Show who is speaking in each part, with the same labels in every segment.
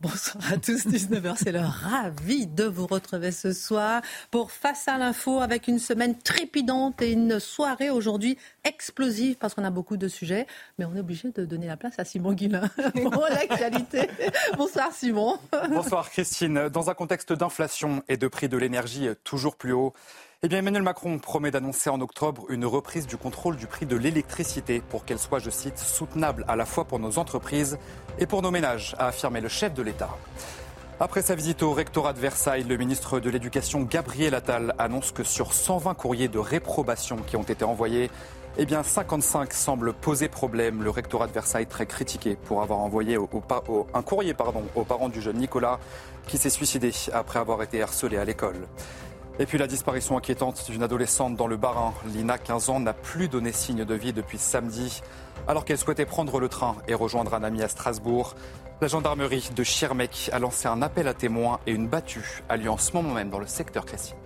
Speaker 1: Bonsoir à tous, 19h, c'est l'heure. Ravi de vous retrouver ce soir pour Face à l'info avec une semaine trépidante et une soirée aujourd'hui explosive parce qu'on a beaucoup de sujets, mais on est obligé de donner la place à Simon Guillain pour l'actualité. Bonsoir Simon.
Speaker 2: Bonsoir Christine. Dans un contexte d'inflation et de prix de l'énergie toujours plus haut, eh bien, Emmanuel Macron promet d'annoncer en octobre une reprise du contrôle du prix de l'électricité pour qu'elle soit, je cite, soutenable à la fois pour nos entreprises et pour nos ménages, a affirmé le chef de l'État. Après sa visite au rectorat de Versailles, le ministre de l'Éducation Gabriel Attal annonce que sur 120 courriers de réprobation qui ont été envoyés, eh bien 55 semblent poser problème. Le rectorat de Versailles très critiqué pour avoir envoyé un courrier pardon, aux parents du jeune Nicolas qui s'est suicidé après avoir été harcelé à l'école. Et puis la disparition inquiétante d'une adolescente dans le Barin. Lina, 15 ans, n'a plus donné signe de vie depuis samedi, alors qu'elle souhaitait prendre le train et rejoindre un ami à Strasbourg. La gendarmerie de Schirmeck a lancé un appel à témoins et une battue a lieu en ce moment même dans le secteur classique.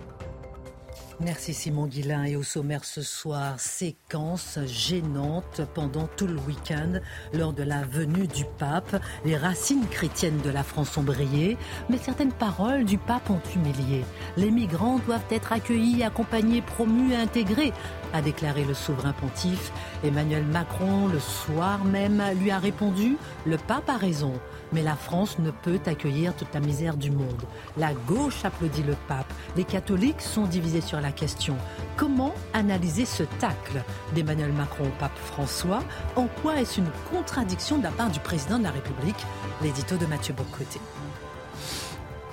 Speaker 1: Merci Simon Guillain. Et au sommaire ce soir, séquence gênante pendant tout le week-end lors de la venue du pape. Les racines chrétiennes de la France ont brillé, mais certaines paroles du pape ont humilié. Les migrants doivent être accueillis, accompagnés, promus intégrés, a déclaré le souverain pontife. Emmanuel Macron, le soir même, lui a répondu Le pape a raison. Mais la France ne peut accueillir toute la misère du monde. La gauche applaudit le pape. Les catholiques sont divisés sur la question. Comment analyser ce tacle d'Emmanuel Macron au pape François? En quoi est-ce une contradiction de la part du président de la République? L'édito de Mathieu Bocoté.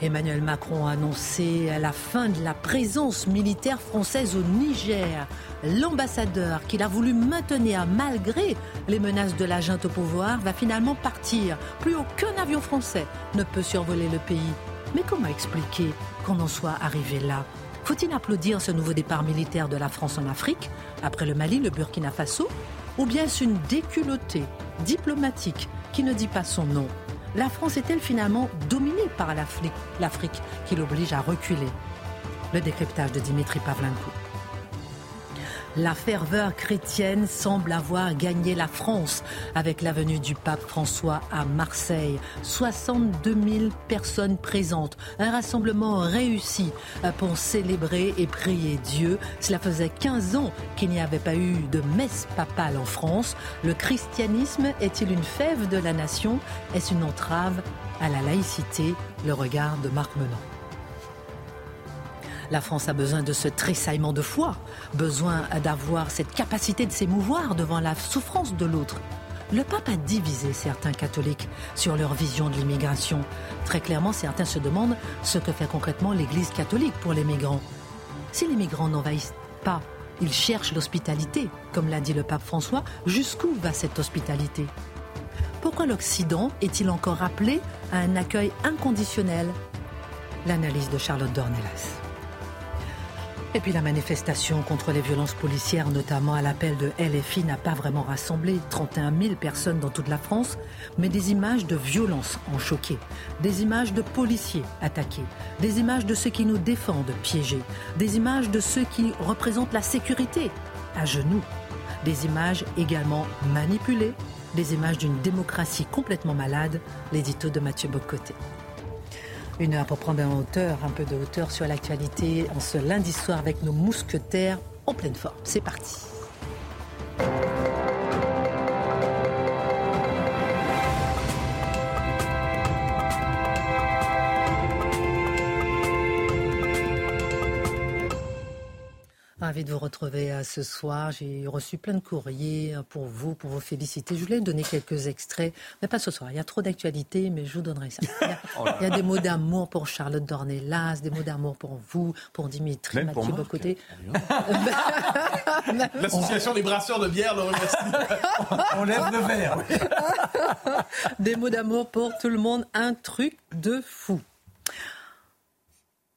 Speaker 1: Emmanuel Macron a annoncé la fin de la présence militaire française au Niger. L'ambassadeur qu'il a voulu maintenir malgré les menaces de la junte au pouvoir va finalement partir. Plus aucun avion français ne peut survoler le pays. Mais comment expliquer qu'on en soit arrivé là? Faut-il applaudir ce nouveau départ militaire de la France en Afrique, après le Mali, le Burkina Faso Ou bien est-ce une déculottée diplomatique qui ne dit pas son nom? La France est-elle finalement dominée par l'Afrique qui l'oblige à reculer? Le décryptage de Dimitri Pavlenko. La ferveur chrétienne semble avoir gagné la France avec la venue du pape François à Marseille. 62 000 personnes présentes, un rassemblement réussi pour célébrer et prier Dieu. Cela faisait 15 ans qu'il n'y avait pas eu de messe papale en France. Le christianisme est-il une fève de la nation? Est-ce une entrave à la laïcité? Le regard de Marc Menon. La France a besoin de ce tressaillement de foi, besoin d'avoir cette capacité de s'émouvoir devant la souffrance de l'autre. Le pape a divisé certains catholiques sur leur vision de l'immigration. Très clairement, certains se demandent ce que fait concrètement l'Église catholique pour les migrants. Si les migrants n'envahissent pas, ils cherchent l'hospitalité, comme l'a dit le pape François, jusqu'où va cette hospitalité? Pourquoi l'Occident est-il encore appelé à un accueil inconditionnel? L'analyse de Charlotte Dornelas. Et puis la manifestation contre les violences policières, notamment à l'appel de LFI, n'a pas vraiment rassemblé 31 000 personnes dans toute la France, mais des images de violence ont choqué, des images de policiers attaqués, des images de ceux qui nous défendent piégés, des images de ceux qui représentent la sécurité à genoux, des images également manipulées, des images d'une démocratie complètement malade, l'édito de Mathieu Bocoté. Une heure pour prendre en hauteur, un peu de hauteur sur l'actualité en ce lundi soir avec nos mousquetaires en pleine forme. C'est parti. Ravi de vous retrouver euh, ce soir. J'ai reçu plein de courriers euh, pour vous, pour vous féliciter. Je voulais donner quelques extraits, mais pas ce soir. Il y a trop d'actualités, mais je vous donnerai ça. Oh il y a, des mots d'amour pour Charlotte Dornelas, des mots d'amour pour vous, pour Dimitri, Mathieu Bocoté.
Speaker 3: L'association des brasseurs de bière le remercie.
Speaker 4: On lève le verre.
Speaker 1: des mots d'amour pour tout le monde. Un truc de fou.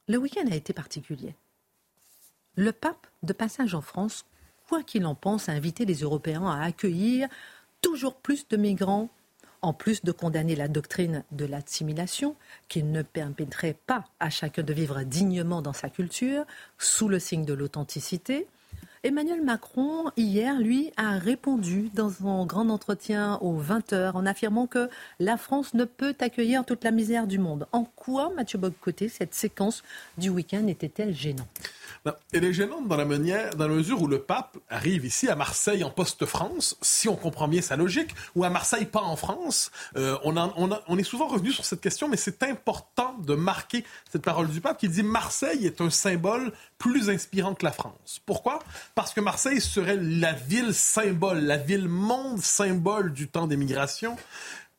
Speaker 1: Le week-end a été particulier. Le pape, de passage en France, quoi qu'il en pense, a invité les Européens à accueillir toujours plus de migrants, en plus de condamner la doctrine de l'assimilation, qui ne permettrait pas à chacun de vivre dignement dans sa culture, sous le signe de l'authenticité. Emmanuel Macron, hier, lui, a répondu dans son grand entretien aux 20h en affirmant que la France ne peut accueillir toute la misère du monde. En quoi, Mathieu Bogcoté, cette séquence du week-end était-elle gênante?
Speaker 3: Elle est gênante dans la, dans la mesure où le pape arrive ici à Marseille en post-France, si on comprend bien sa logique, ou à Marseille pas en France. Euh, on, on, est souvent revenu sur cette question, mais c'est important de marquer cette parole du pape qui dit Marseille est un symbole plus inspirant que la France. Pourquoi? Parce que Marseille serait la ville symbole, la ville monde symbole du temps des migrations.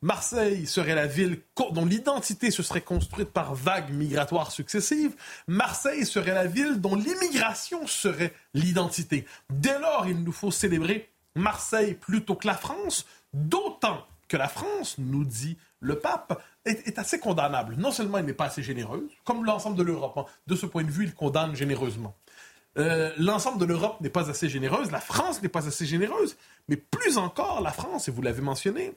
Speaker 3: Marseille serait la ville dont l'identité se serait construite par vagues migratoires successives. Marseille serait la ville dont l'immigration serait l'identité. Dès lors, il nous faut célébrer Marseille plutôt que la France, d'autant que la France, nous dit le pape, est, assez condamnable. Non seulement elle n'est pas assez généreuse, comme l'ensemble de l'Europe. Hein. De ce point de vue, il condamne généreusement. Euh, l'ensemble de l'Europe n'est pas assez généreuse, la France n'est pas assez généreuse, mais plus encore, la France, et vous l'avez mentionné,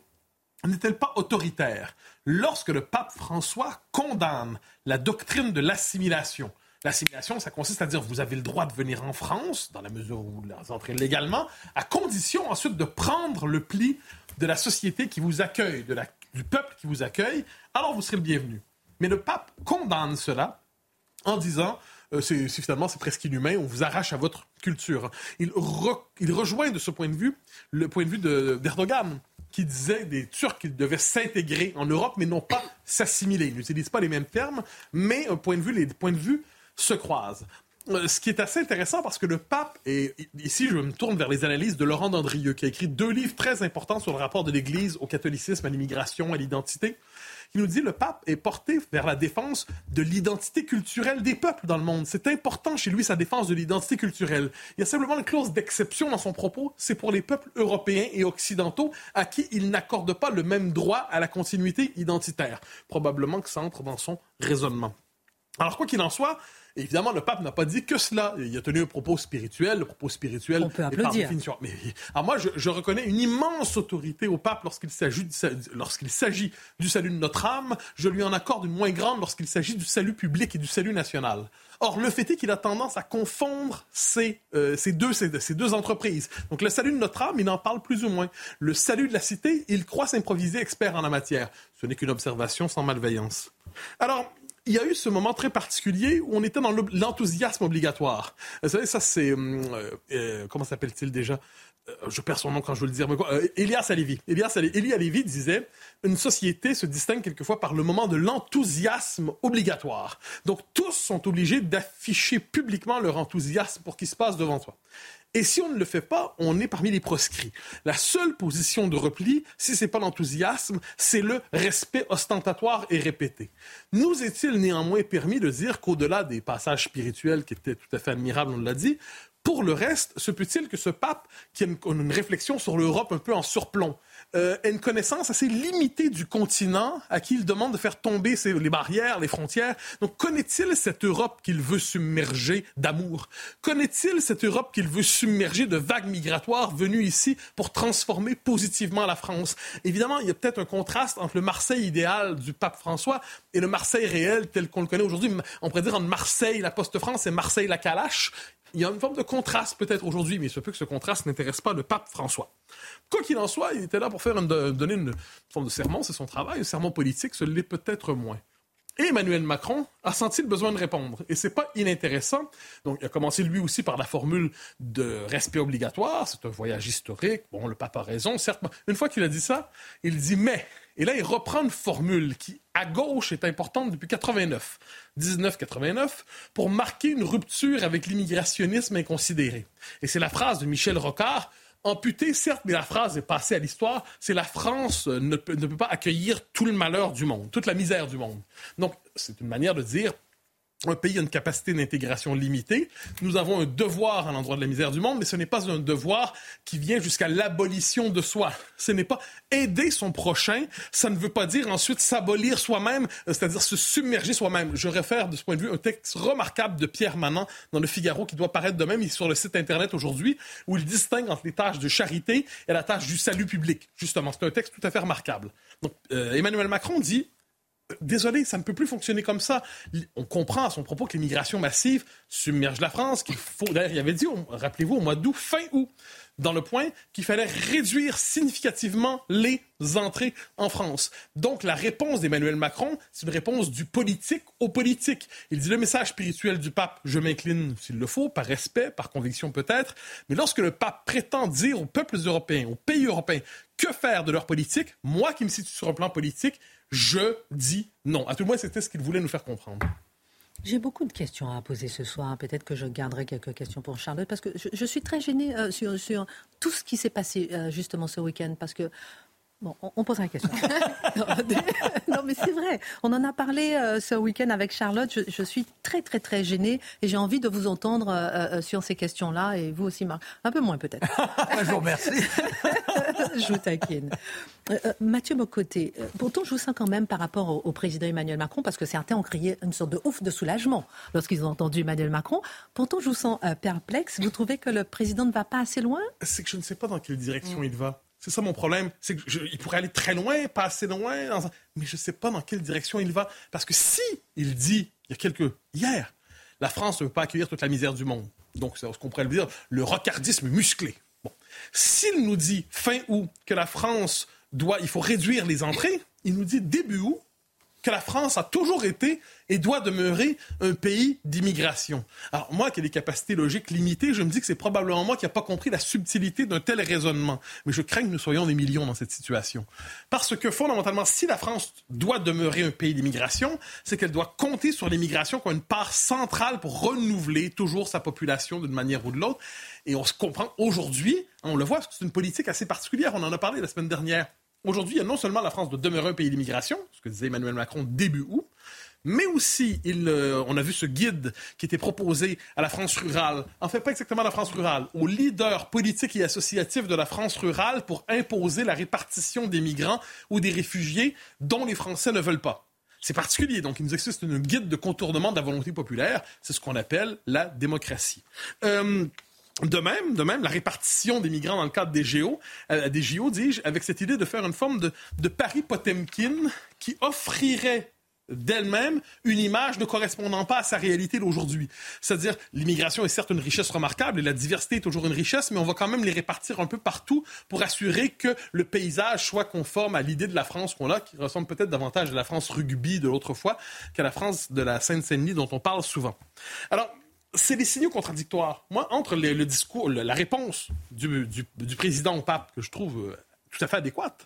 Speaker 3: n'est-elle pas autoritaire? Lorsque le pape François condamne la doctrine de l'assimilation L'assimilation, ça consiste à dire vous avez le droit de venir en France, dans la mesure où vous entrez légalement, à condition ensuite de prendre le pli de la société qui vous accueille, du peuple qui vous accueille, alors vous serez le bienvenu. Mais le pape condamne cela en disant c'est, finalement c'est presque inhumain, on vous arrache à votre culture. Il, il rejoint de ce point de vue le point de vue d'Erdogan qui disait des Turcs qu'ils devaient s'intégrer en Europe, mais non pas s'assimiler. Ils n'utilisent pas les mêmes termes, mais un point de vue, les points de vue se croisent. Euh, ce qui est assez intéressant parce que le pape, et ici je me tourne vers les analyses de Laurent Dandrieux, qui a écrit deux livres très importants sur le rapport de l'Église au catholicisme, à l'immigration, à l'identité qui nous dit le pape est porté vers la défense de l'identité culturelle des peuples dans le monde. C'est important chez lui sa défense de l'identité culturelle. Il y a simplement une clause d'exception dans son propos, c'est pour les peuples européens et occidentaux à qui il n'accorde pas le même droit à la continuité identitaire. Probablement que ça entre dans son raisonnement. Alors quoi qu'il en soit, Évidemment, le pape n'a pas dit que cela. Il a tenu un propos spirituel. Le propos spirituel
Speaker 1: On peut applaudir.
Speaker 3: définition. Mais, alors moi, je, reconnais une immense autorité au pape lorsqu'il s'agit lorsqu'il s'agit du salut de notre âme. Je lui en accorde une moins grande lorsqu'il s'agit du salut public et du salut national. Or, le fait est qu'il a tendance à confondre ces, euh, ces, deux, ces, ces, deux entreprises. Donc, le salut de notre âme, il en parle plus ou moins. Le salut de la cité, il croit s'improviser expert en la matière. Ce n'est qu'une observation sans malveillance. Alors, il y a eu ce moment très particulier où on était dans l'enthousiasme obligatoire. Vous savez, ça c'est... Euh, euh, comment s'appelle-t-il déjà? Je perds son nom quand je veux le dire, mais quoi, Elias Alevi. Elias Alevi disait une société se distingue quelquefois par le moment de l'enthousiasme obligatoire. Donc tous sont obligés d'afficher publiquement leur enthousiasme pour qu'il se passe devant toi. Et si on ne le fait pas, on est parmi les proscrits. La seule position de repli, si c'est pas l'enthousiasme, c'est le respect ostentatoire et répété. Nous est-il néanmoins permis de dire qu'au-delà des passages spirituels qui étaient tout à fait admirables, on l'a dit, pour le reste, se peut-il que ce pape, qui a une réflexion sur l'Europe un peu en surplomb, euh, une connaissance assez limitée du continent à qui il demande de faire tomber les barrières, les frontières? Donc, connaît-il cette Europe qu'il veut submerger d'amour? Connaît-il cette Europe qu'il veut submerger de vagues migratoires venues ici pour transformer positivement la France? Évidemment, il y a peut-être un contraste entre le Marseille idéal du pape François et le Marseille réel tel qu'on le connaît aujourd'hui. On pourrait dire en Marseille, la Poste-France et Marseille, la Calache il y a une forme de contraste peut-être aujourd'hui, mais il se peut que ce contraste n'intéresse pas le pape François. Quoi qu'il en soit, il était là pour faire donner une forme de serment, c'est son travail, un serment politique, ce l'est peut-être moins. Emmanuel Macron a senti le besoin de répondre. Et c'est pas inintéressant. Donc, il a commencé lui aussi par la formule de respect obligatoire. C'est un voyage historique. Bon, le pape a raison, certes. Une fois qu'il a dit ça, il dit mais. Et là, il reprend une formule qui, à gauche, est importante depuis 89, 1989, pour marquer une rupture avec l'immigrationnisme inconsidéré. Et c'est la phrase de Michel Rocard Amputé, certes, mais la phrase est passée à l'histoire. C'est la France ne peut, ne peut pas accueillir tout le malheur du monde, toute la misère du monde. Donc, c'est une manière de dire un pays a une capacité d'intégration limitée. Nous avons un devoir à l'endroit de la misère du monde, mais ce n'est pas un devoir qui vient jusqu'à l'abolition de soi. Ce n'est pas aider son prochain. Ça ne veut pas dire ensuite s'abolir soi-même, euh, c'est-à-dire se submerger soi-même. Je réfère de ce point de vue un texte remarquable de Pierre Manant dans Le Figaro qui doit paraître de même. Il est sur le site Internet aujourd'hui où il distingue entre les tâches de charité et la tâche du salut public. Justement, c'est un texte tout à fait remarquable. Donc, euh, Emmanuel Macron dit désolé, ça ne peut plus fonctionner comme ça. On comprend à son propos que l'immigration massive submerge la France, qu'il faut. D'ailleurs, il avait dit, rappelez-vous, au mois d'août, fin août, dans le point qu'il fallait réduire significativement les entrées en France. Donc, la réponse d'Emmanuel Macron, c'est une réponse du politique au politique. Il dit le message spirituel du pape, je m'incline s'il le faut, par respect, par conviction peut-être, mais lorsque le pape prétend dire aux peuples européens, aux pays européens, que faire de leur politique, moi qui me situe sur un plan politique, je dis non. À tout le moins, c'était ce qu'il voulait nous faire comprendre.
Speaker 1: J'ai beaucoup de questions à poser ce soir. Peut-être que je garderai quelques questions pour Charlotte, parce que je, suis très gênée euh, sur, tout ce qui s'est passé euh, justement ce week-end, parce que Bon, on, pose la question. non, mais c'est vrai. On en a parlé euh, ce week-end avec Charlotte. Je, suis très, très, très gênée et j'ai envie de vous entendre euh, euh, sur ces questions-là et vous aussi, Marc. Un peu moins, peut-être.
Speaker 4: je vous remercie.
Speaker 1: je vous taquine. Mathieu Bocoté, pourtant, je vous sens quand même par rapport au, président Emmanuel Macron, parce que certains ont crié une sorte de ouf de soulagement lorsqu'ils ont entendu Emmanuel Macron. Pourtant, je vous sens perplexe. Vous trouvez que le président ne va pas assez loin?
Speaker 3: C'est que je ne sais pas dans quelle direction il va. C'est ça mon problème. C'est qu'il pourrait aller très loin, pas assez loin, mais je ne sais pas dans quelle direction il va. Parce que si il dit, il y a quelques. hier, la France ne veut pas accueillir toute la misère du monde. Donc, c'est ce qu'on pourrait le dire, le rocardisme musclé. Bon. S'il nous dit fin août que la France doit, il faut réduire les entrées, il nous dit début août que la France a toujours été et doit demeurer un pays d'immigration. Alors moi qui ai des capacités logiques limitées, je me dis que c'est probablement moi qui n'ai pas compris la subtilité d'un tel raisonnement. Mais je crains que nous soyons des millions dans cette situation. Parce que fondamentalement, si la France doit demeurer un pays d'immigration, c'est qu'elle doit compter sur l'immigration comme une part centrale pour renouveler toujours sa population d'une manière ou de l'autre. Et on se comprend aujourd'hui, on le voit, c'est une politique assez particulière. On en a parlé la semaine dernière. Aujourd'hui, il y a non seulement la France de demeurer un pays d'immigration, ce que disait Emmanuel Macron début août, mais aussi, euh, on a vu ce guide qui était proposé à la France rurale, en fait pas exactement la France rurale, aux leaders politiques et associatifs de la France rurale pour imposer la répartition des migrants ou des réfugiés dont les Français ne veulent pas. C'est particulier, donc il nous existe une guide de contournement de la volonté populaire, c'est ce qu'on appelle la démocratie. Euh, de même, de même, la répartition des migrants dans le cadre des géo, euh, des JO, dis-je, avec cette idée de faire une forme de, de Paris Potemkin qui offrirait d'elle-même une image ne correspondant pas à sa réalité d'aujourd'hui. C'est-à-dire, l'immigration est certes une richesse remarquable et la diversité est toujours une richesse, mais on va quand même les répartir un peu partout pour assurer que le paysage soit conforme à l'idée de la France qu'on a, qui ressemble peut-être davantage à la France rugby de l'autre fois qu'à la France de la Seine-Saint-Denis dont on parle souvent. Alors, c'est des signaux contradictoires. Moi, entre le, discours, la réponse du, président au pape, que je trouve euh, tout à fait adéquate,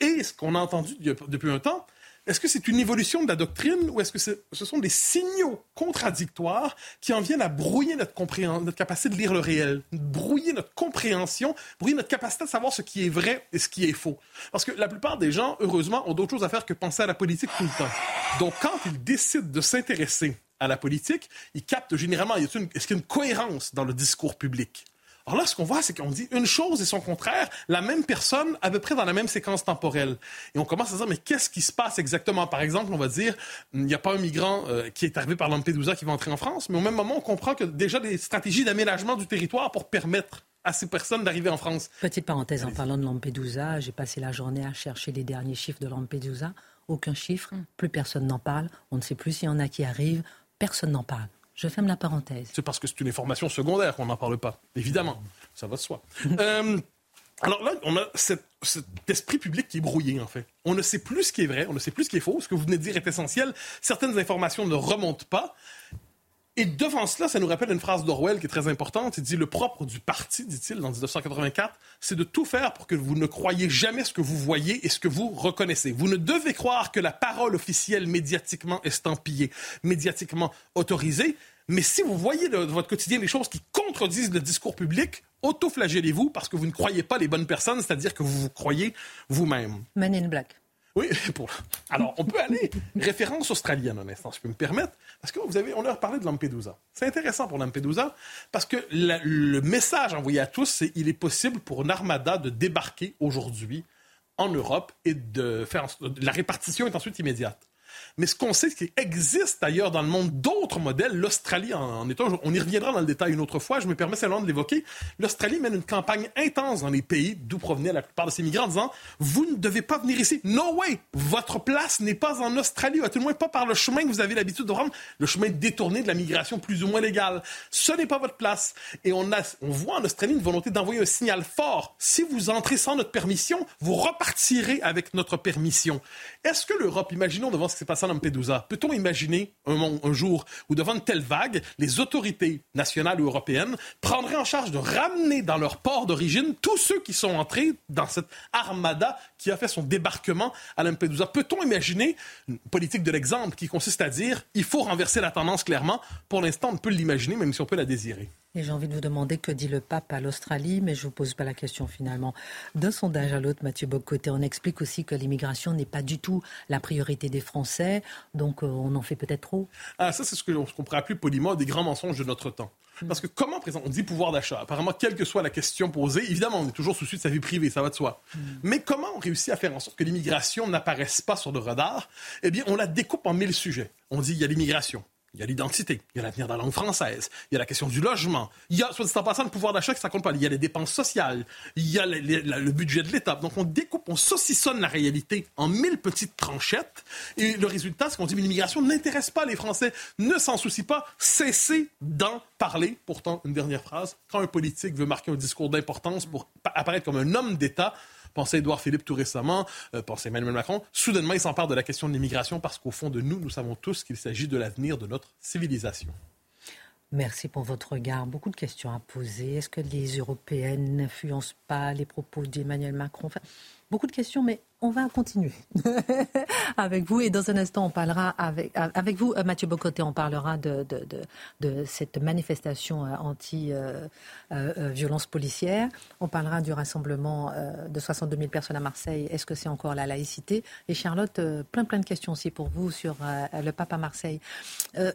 Speaker 3: et ce qu'on a entendu depuis un temps, est-ce que c'est une évolution de la doctrine ou est-ce que ce sont des signaux contradictoires qui en viennent à brouiller notre, notre capacité de lire le réel, brouiller notre compréhension, brouiller notre capacité de savoir ce qui est vrai et ce qui est faux? Parce que la plupart des gens, heureusement, ont d'autres choses à faire que penser à la politique tout le temps. Donc, quand ils décident de s'intéresser à la politique, ils captent généralement, est-ce qu'il y a une cohérence dans le discours public? Alors là, ce qu'on voit, c'est qu'on dit une chose et son contraire, la même personne, à peu près dans la même séquence temporelle. Et on commence à se dire, mais qu'est-ce qui se passe exactement? Par exemple, on va dire, il n'y a pas un migrant euh, qui est arrivé par Lampedusa qui va entrer en France, mais au même moment, on comprend que déjà des stratégies d'aménagement du territoire pour permettre à ces personnes d'arriver en France.
Speaker 1: Petite parenthèse, en parlant de Lampedusa, j'ai passé la journée à chercher les derniers chiffres de Lampedusa. Aucun chiffre, hmm. plus personne n'en parle. On ne sait plus s'il y en a qui arrivent. Personne n'en parle. Je ferme la parenthèse.
Speaker 3: C'est parce que c'est une information secondaire qu'on n'en parle pas, évidemment. Ça va de soi. Euh, Alors là, on a cet esprit public qui est brouillé, en fait. On ne sait plus ce qui est vrai, on ne sait plus ce qui est faux. Ce que vous venez de dire est essentiel. Certaines informations ne remontent pas. Et devant cela, ça nous rappelle une phrase d'Orwell qui est très importante. Il dit Le propre du parti, dit-il, dans 1984, c'est de tout faire pour que vous ne croyiez jamais ce que vous voyez et ce que vous reconnaissez. Vous ne devez croire que la parole officielle médiatiquement estampillée, médiatiquement autorisée, mais si vous voyez dans votre quotidien des choses qui contredisent le discours public, auto-flagellez-vous parce que vous ne croyez pas les bonnes personnes, c'est-à-dire que vous vous croyez vous-même.
Speaker 1: Men Black.
Speaker 3: Oui, pour... alors on peut aller référence australienne un instant, si je peux me permettre, parce que vous avez, on leur parlé de Lampedusa. C'est intéressant pour Lampedusa parce que le message envoyé à tous, c'est il est possible pour une armada de débarquer aujourd'hui en Europe et de faire la répartition est ensuite immédiate. Mais ce qu'on sait, c'est qu'il existe ailleurs dans le monde d'autres modèles. L'Australie en, est. On y reviendra dans le détail une autre fois. Je me permets seulement de l'évoquer. L'Australie mène une campagne intense dans les pays d'où provenaient la plupart de ces migrants en disant Vous ne devez pas venir ici. No way! Votre place n'est pas en Australie, à tout le moins pas par le chemin que vous avez l'habitude de prendre, le chemin détourné de la migration plus ou moins légale. Ce n'est pas votre place. Et on, a, on voit en Australie une volonté d'envoyer un signal fort. Si vous entrez sans notre permission, vous repartirez avec notre permission. Est-ce que l'Europe, imaginons devant ce qui s'est passé à Lampedusa, peut-on imaginer un, un, jour où devant une telle vague, les autorités nationales ou européennes prendraient en charge de ramener dans leur port d'origine tous ceux qui sont entrés dans cette armada qui a fait son débarquement à Lampedusa? Peut-on imaginer une politique de l'exemple qui consiste à dire il faut renverser la tendance clairement? Pour l'instant, on peut l'imaginer, même si on peut la désirer.
Speaker 1: Et j'ai envie de vous demander que dit le pape à l'Australie, mais je ne vous pose pas la question finalement. D'un sondage à l'autre, Mathieu Bocoté, on explique aussi que l'immigration n'est pas du tout la priorité des Français, donc euh, on en fait peut-être trop.
Speaker 3: Ah, ça, c'est ce qu'on pourrait appeler poliment des grands mensonges de notre temps. Hmm. Parce que comment on dit pouvoir d'achat? Apparemment, quelle que soit la question posée, évidemment, on est toujours soucieux de sa vie privée, ça va de soi. Hmm. Mais comment on réussit à faire en sorte que l'immigration n'apparaisse pas sur le radar? Eh bien, on la découpe en mille sujets. On dit il y a l'immigration, il y a l'identité, il y a l'avenir de la langue française, il y a la question du logement, il y a, soit dit en passant, le pouvoir d'achat qui ça compte pas, il y a les dépenses sociales, il y a le, budget de l'État. Donc on découpe, on saucissonne la réalité en mille petites tranchettes, et le résultat, c'est qu'on dit, mais l'immigration n'intéresse pas les Français, ne s'en soucie pas, cessez d'en parler. Pourtant, une dernière phrase, quand un politique veut marquer un discours d'importance pour apparaître comme un homme d'État, Pensez Édouard Philippe tout récemment, euh, pensez Emmanuel Macron. Soudainement, il s'empare de la question de l'immigration parce qu'au fond de nous, nous savons tous qu'il s'agit de l'avenir de notre civilisation.
Speaker 1: Merci pour votre regard. Beaucoup de questions à poser. Est-ce que les Européennes n'influencent pas les propos d'Emmanuel Macron? Beaucoup de questions, mais on va continuer avec vous. Et dans un instant, on parlera avec, vous, euh, Mathieu Bocoté, on parlera de, cette manifestation euh, anti-violence policière. On parlera du rassemblement de 62 000 personnes à Marseille. Est-ce que c'est encore la laïcité? Et Charlotte, plein plein de questions aussi pour vous sur le pape à Marseille.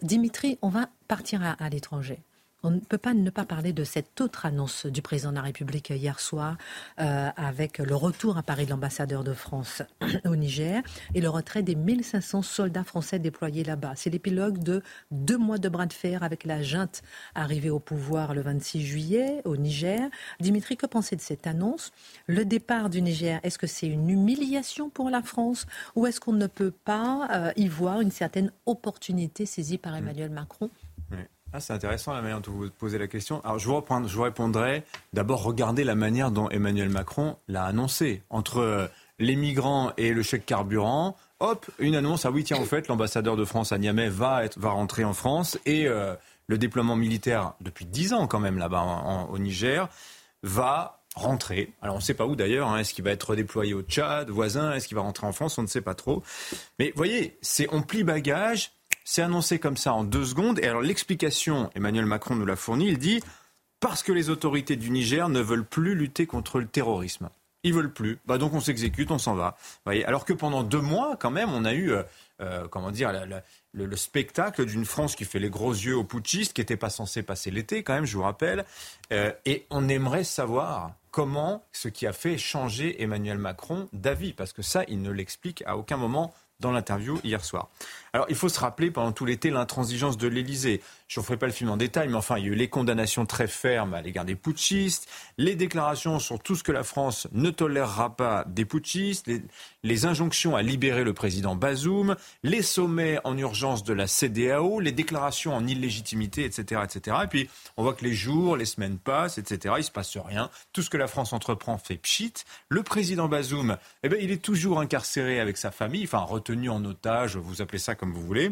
Speaker 1: Dimitri, on va partir à l'étranger. On ne peut pas ne pas parler de cette autre annonce du président de la République hier soir euh, avec le retour à Paris de l'ambassadeur de France au Niger et le retrait des 1500 soldats français déployés là-bas. C'est l'épilogue de deux mois de bras de fer avec la junte arrivée au pouvoir le 26 juillet au Niger. Dimitri, que pensez de cette annonce? Le départ du Niger, est-ce que c'est une humiliation pour la France ou est-ce qu'on ne peut pas euh, y voir une certaine opportunité saisie par Emmanuel Macron?
Speaker 5: Ah, c'est intéressant la manière dont vous posez la question. Alors, je vous, reprends, je vous répondrai d'abord, regardez la manière dont Emmanuel Macron l'a annoncé. Entre euh, les migrants et le chèque carburant, hop, une annonce. Ah oui, tiens, en fait, l'ambassadeur de France à Niamey va, être, va rentrer en France et euh, le déploiement militaire, depuis dix ans quand même là-bas au Niger, va rentrer. Alors, on ne sait pas où d'ailleurs. Hein. Est-ce qu'il va être déployé au Tchad, voisin? Est-ce qu'il va rentrer en France? On ne sait pas trop. Mais voyez, c'est on plie bagage c'est annoncé comme ça en deux secondes. Et alors l'explication, Emmanuel Macron nous l'a fourni, il dit parce que les autorités du Niger ne veulent plus lutter contre le terrorisme. Ils veulent plus. Bah donc on s'exécute, on s'en va. Alors que pendant deux mois, quand même, on a eu, euh, euh, comment dire, le, spectacle d'une France qui fait les gros yeux aux putschistes, qui n'était pas censé passer l'été, quand même, je vous rappelle. Euh, et on aimerait savoir comment ce qui a fait changer Emmanuel Macron d'avis, parce que ça, il ne l'explique à aucun moment dans l'interview hier soir. Alors, il faut se rappeler pendant tout l'été l'intransigeance de l'Élysée. Je ne ferai pas le film en détail, mais enfin, il y a eu les condamnations très fermes à l'égard des putschistes, les déclarations sur tout ce que la France ne tolérera pas des putschistes, les, injonctions à libérer le président Bazoum, les sommets en urgence de la CDAO, les déclarations en illégitimité, etc., etc. Et puis, on voit que les jours, les semaines passent, etc. Il se passe rien. Tout ce que la France entreprend fait pchit. Le président Bazoum, eh ben, il est toujours incarcéré avec sa famille, enfin retenu en otage, vous appelez ça comme vous voulez.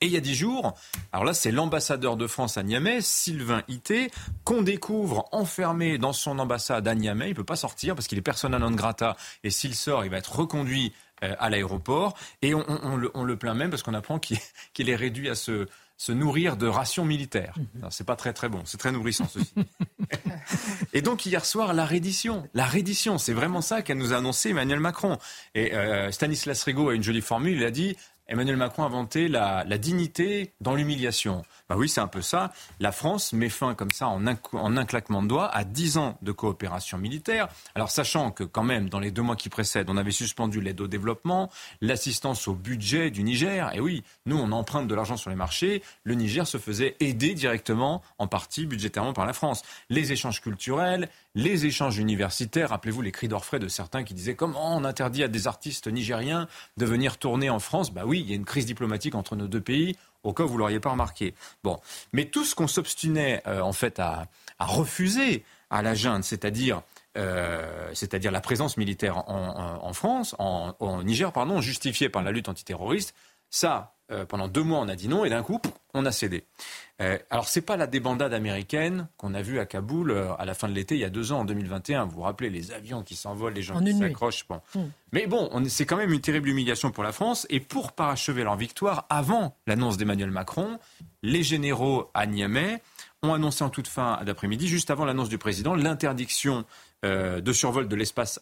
Speaker 5: Et il y a dix jours, alors là c'est l'ambassadeur de France à Niamey, Sylvain Ité, qu'on découvre enfermé dans son ambassade à Niamey. Il ne peut pas sortir parce qu'il est persona non grata et s'il sort, il va être reconduit euh, à l'aéroport. Et on, le, plaint même parce qu'on apprend qu'il est réduit à se, se nourrir de rations militaires. Mhm. C'est pas très très bon, c'est très nourrissant ceci. et donc hier soir, la reddition. La reddition, c'est vraiment ça qu'a nous a annoncé Emmanuel Macron. Et euh, Stanislas Rigaud a une jolie formule, il a dit Emmanuel Macron a inventé la, dignité dans l'humiliation. Bah oui, c'est un peu ça. La France met fin comme ça en un, en un claquement de doigts à 10 ans de coopération militaire. Alors sachant que quand même, dans les deux mois qui précèdent, on avait suspendu l'aide au développement, l'assistance au budget du Niger. Et oui, nous, on emprunte de l'argent sur les marchés. Le Niger se faisait aider directement, en partie budgétairement par la France. Les échanges culturels, les échanges universitaires. Rappelez-vous les cris d'orfraie de certains qui disaient comment on interdit à des artistes nigériens de venir tourner en France? Bah oui, il y a une crise diplomatique entre nos deux pays. Au cas où vous l'auriez pas remarqué. Bon, mais tout ce qu'on s'obstinait euh, en fait à, refuser à la junte, c'est-à-dire euh, la présence militaire en, France, en, en, Niger, pardon, justifiée par la lutte antiterroriste, ça, euh, pendant deux mois, on a dit non, et d'un coup, on a cédé. Euh, alors, ce n'est pas la débandade américaine qu'on a vue à Kaboul euh, à la fin de l'été, il y a deux ans, en 2021. Vous vous rappelez, les avions qui s'envolent, les gens qui s'accrochent. Bon. Hmm. Mais bon, c'est quand même une terrible humiliation pour la France. Et pour parachever leur victoire, avant l'annonce d'Emmanuel Macron, les généraux à Niamey ont annoncé en toute fin d'après-midi, juste avant l'annonce du président, l'interdiction de survol de l'espace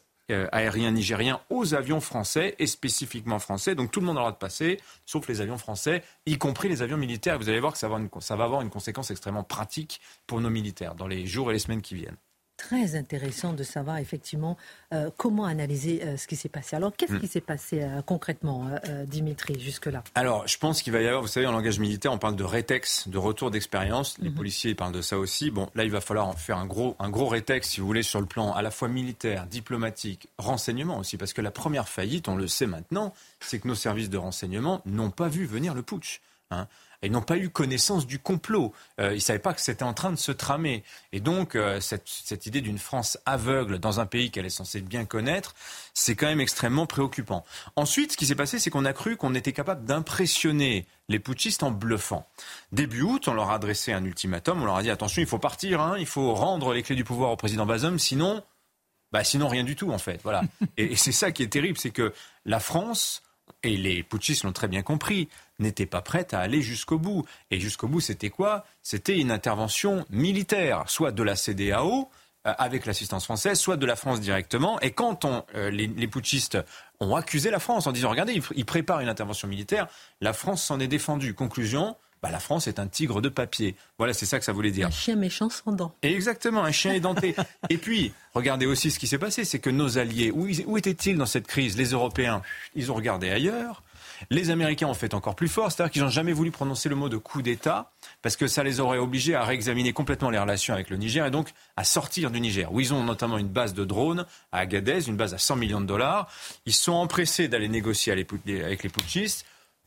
Speaker 5: aériens nigériens aux avions français et spécifiquement français. Donc tout le monde aura de passer, sauf les avions français, y compris les avions militaires. Vous allez voir que ça va avoir une conséquence extrêmement pratique pour nos militaires dans les jours et les semaines qui viennent
Speaker 1: très intéressant de savoir effectivement euh, comment analyser euh, ce qui s'est passé. Alors, qu'est-ce hmm. qui s'est passé euh, concrètement, Dimitri, jusque-là?
Speaker 5: Alors, je pense qu'il va y avoir, vous savez, en langage militaire, on parle de rétex, de retour d'expérience. Les mhm. policiers parlent de ça aussi. Bon, là, il va falloir faire un gros, un gros rétex, si vous voulez, sur le plan à la fois militaire, diplomatique, renseignement aussi. Parce que la première faillite, on le sait maintenant, c'est que nos services de renseignement n'ont pas vu venir le putsch. Hein. Ils n'ont pas eu connaissance du complot. Euh, ils ne savaient pas que c'était en train de se tramer. Et donc, euh, cette, idée d'une France aveugle dans un pays qu'elle est censée bien connaître, c'est quand même extrêmement préoccupant. Ensuite, ce qui s'est passé, c'est qu'on a cru qu'on était capable d'impressionner les putschistes en bluffant. Début août, on leur a adressé un ultimatum. On leur a dit attention, il faut partir, hein, il faut rendre les clés du pouvoir au président Bazoum, sinon, bah, sinon rien du tout en fait. Voilà. et c'est ça qui est terrible, c'est que la France et les putschistes l'ont très bien compris, n'était pas prête à aller jusqu'au bout. Et jusqu'au bout, c'était quoi? C'était une intervention militaire, soit de la CDAO, euh, avec l'assistance française, soit de la France directement. Et quand euh, les, putschistes ont accusé la France en disant, regardez, ils, préparent une intervention militaire, la France s'en est défendue. Conclusion, bah, la France est un tigre de papier. Voilà, c'est ça que ça voulait dire. Un
Speaker 1: chien méchant sans dents.
Speaker 5: Exactement, un chien édenté. Et puis, regardez aussi ce qui s'est passé, c'est que nos alliés, où, où étaient-ils dans cette crise? Les Européens, ils ont regardé ailleurs. Les Américains ont fait encore plus fort, c'est-à-dire qu'ils n'ont jamais voulu prononcer le mot de coup d'État parce que ça les aurait obligés à réexaminer complètement les relations avec le Niger et donc à sortir du Niger, où ils ont notamment une base de drones à Agadez, une base à 100 millions de dollars. Ils sont empressés d'aller négocier avec les putschistes.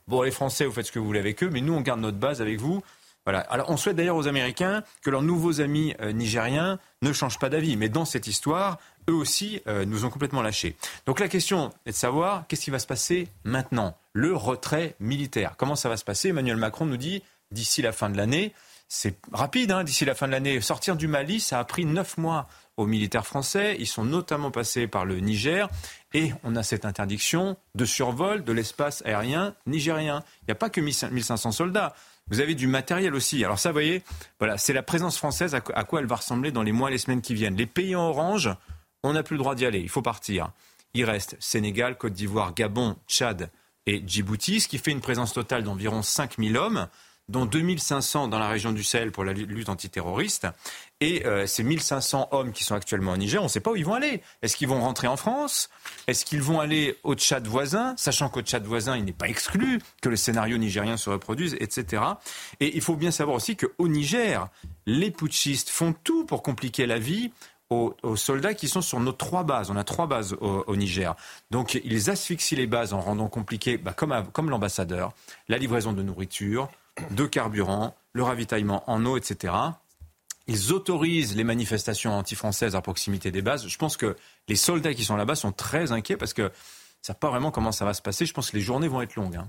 Speaker 5: Bon, les Français, vous faites ce que vous voulez avec eux, mais nous, on garde notre base avec vous. Voilà. Alors, on souhaite d'ailleurs aux Américains que leurs nouveaux amis euh, nigériens ne changent pas d'avis. Mais dans cette histoire, eux aussi euh, nous ont complètement lâchés. Donc la question est de savoir qu'est-ce qui va se passer maintenant? Le retrait militaire. Comment ça va se passer? Emmanuel Macron nous dit d'ici la fin de l'année. C'est rapide, hein, d'ici la fin de l'année. Sortir du Mali, ça a pris neuf mois aux militaires français. Ils sont notamment passés par le Niger. Et on a cette interdiction de survol de l'espace aérien nigérien. Il n'y a pas que 1500 soldats. Vous avez du matériel aussi. Alors ça, vous voyez, voilà, c'est la présence française à quoi elle va ressembler dans les mois et les semaines qui viennent. Les pays en orange, on n'a plus le droit d'y aller, il faut partir. Il reste Sénégal, Côte d'Ivoire, Gabon, Tchad et Djibouti, ce qui fait une présence totale d'environ 5000 hommes. dont 2500 dans la région du Sahel pour la lutte antiterroriste. Et euh, ces 1500 hommes qui sont actuellement au Niger, on ne sait pas où ils vont aller. Est-ce qu'ils vont rentrer en France? Est-ce qu'ils vont aller au Tchad voisin Sachant qu'au Tchad voisin, il n'est pas exclu que le scénario nigérien se reproduise, etc. Et il faut bien savoir aussi qu'au Niger, les putschistes font tout pour compliquer la vie aux, soldats qui sont sur nos trois bases. On a trois bases au, Niger. Donc ils asphyxient les bases en rendant compliqué, bah, comme, comme l'ambassadeur, la livraison de nourriture, de carburant, le ravitaillement en eau, etc. Ils autorisent les manifestations anti-françaises à proximité des bases. Je pense que les soldats qui sont là-bas sont très inquiets parce que ne savent pas vraiment comment ça va se passer. Je pense que les journées vont être longues. Hein.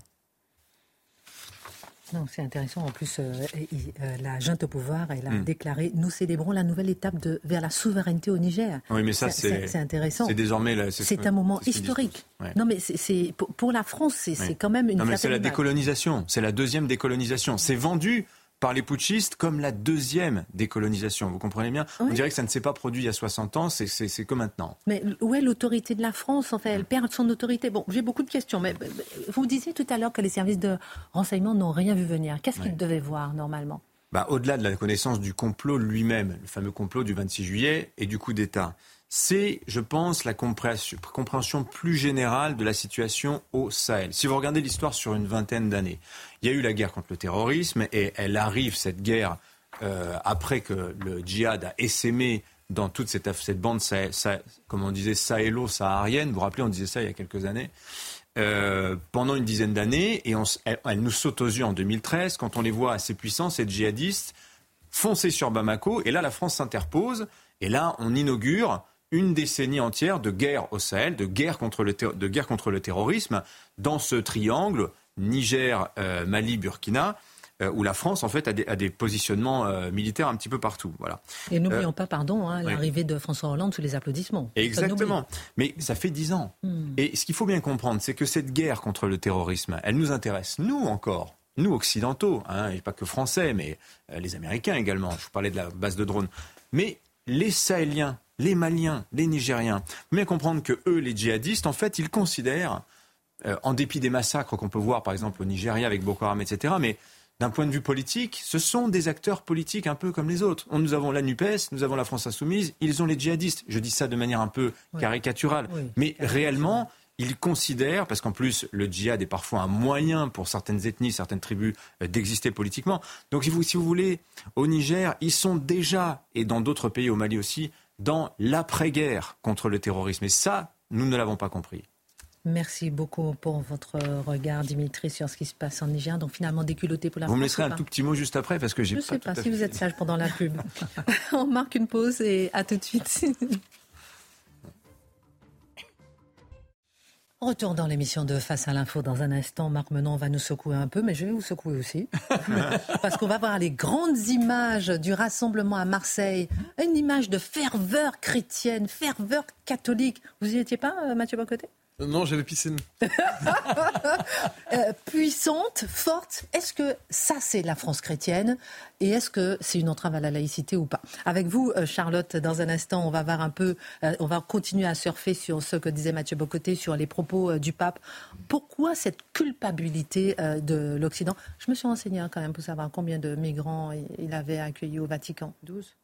Speaker 1: Non, c'est intéressant. En plus, euh, euh, la junte au pouvoir, elle a hmm. déclaré Nous célébrons la nouvelle étape de, vers la souveraineté au Niger.
Speaker 5: Oui, mais ça, c'est intéressant. C'est désormais.
Speaker 1: C'est un moment historique. Non, mais c'est pour, la France, c'est quand même une.
Speaker 5: Non, mais c'est la décolonisation. C'est la deuxième décolonisation. C'est vendu par les putschistes comme la deuxième décolonisation. Vous comprenez bien On dirait que ça ne s'est pas produit il y a 60 ans, c'est que maintenant.
Speaker 1: Mais où est l'autorité de la France En fait, elle perd son autorité. Bon, j'ai beaucoup de questions, mais vous disiez tout à l'heure que les services de renseignement n'ont rien vu venir. Qu'est-ce qu'ils devaient voir normalement?
Speaker 5: Bah, Au-delà de la connaissance du complot lui-même, le fameux complot du 26 juillet et du coup d'État, c'est, je pense, la compréhension plus générale de la situation au Sahel. Si vous regardez l'histoire sur une vingtaine d'années, il y a eu la guerre contre le terrorisme et elle arrive, cette guerre, euh, après que le djihad a essaimé dans toute cette, cette bande, comme on disait, sahélo-saharienne. Vous vous rappelez, on disait ça il y a quelques années. Euh, pendant une dizaine d'années, et elle, nous saute aux yeux en 2013 quand on les voit assez puissants, ces djihadistes, foncer sur Bamako. Et là, la France s'interpose. Et là, on inaugure une décennie entière de guerre au Sahel, de guerre contre le, de guerre contre le terrorisme, dans ce triangle Niger, euh, Mali, Burkina, euh, où la France en fait a des, positionnements euh, militaires un petit peu partout. Voilà.
Speaker 1: Et n'oublions pas, pardon, hein, l'arrivée de François Hollande sous les applaudissements.
Speaker 5: Exactement. Mais ça fait dix ans. Hmm. Et ce qu'il faut bien comprendre, c'est que cette guerre contre le terrorisme, elle nous intéresse, nous encore. Nous, occidentaux, hein, et pas que français, mais les Américains également. Je vous parlais de la base de drones. Mais les Sahéliens, les Maliens, les Nigériens, bien comprendre que eux, les djihadistes, en fait, ils considèrent, euh, en dépit des massacres qu'on peut voir, par exemple, au Nigeria avec Boko Haram, etc., mais d'un point de vue politique, ce sont des acteurs politiques un peu comme les autres. Nous avons la NUPES, nous avons la France Insoumise, ils ont les djihadistes. Je dis ça de manière un peu caricaturale. mais réellement, ils considèrent, parce qu'en plus le djihad est parfois un moyen pour certaines ethnies, certaines tribus euh, d'exister politiquement. Donc si vous, si vous voulez, au Niger, ils sont déjà, et dans d'autres pays, au Mali aussi, dans l'après-guerre contre le terrorisme. Et ça, nous ne l'avons pas compris.
Speaker 1: Merci beaucoup pour votre regard, Dimitri, sur ce qui se passe en Niger. Donc finalement, déculotté pour la
Speaker 5: Vous me laisserez un tout petit mot juste après parce que j'ai.
Speaker 1: Je ne sais pas si vous êtes sage pendant la pub. On marque une pause et à tout de suite. Retour dans l'émission de Face à l'info dans un instant. Marc Menon va nous secouer un peu, mais je vais vous secouer aussi. Parce qu'on va voir les grandes images du rassemblement à Marseille. Une image de ferveur chrétienne, ferveur catholique. Vous y étiez pas, euh, Mathieu Bocoté?
Speaker 3: Non, j'avais piscine.
Speaker 1: Euh, puissante, forte. Est-ce que ça, c'est la France chrétienne Et est-ce que c'est une entrave à la laïcité ou pas? Avec vous, euh, Charlotte, dans un instant, on va voir un peu, euh, on va continuer à surfer sur ce que disait Mathieu Bocoté, sur les propos du pape. Pourquoi cette culpabilité de l'Occident? Je me suis renseignée hein, quand même pour savoir combien de migrants il avait accueillis au Vatican. 12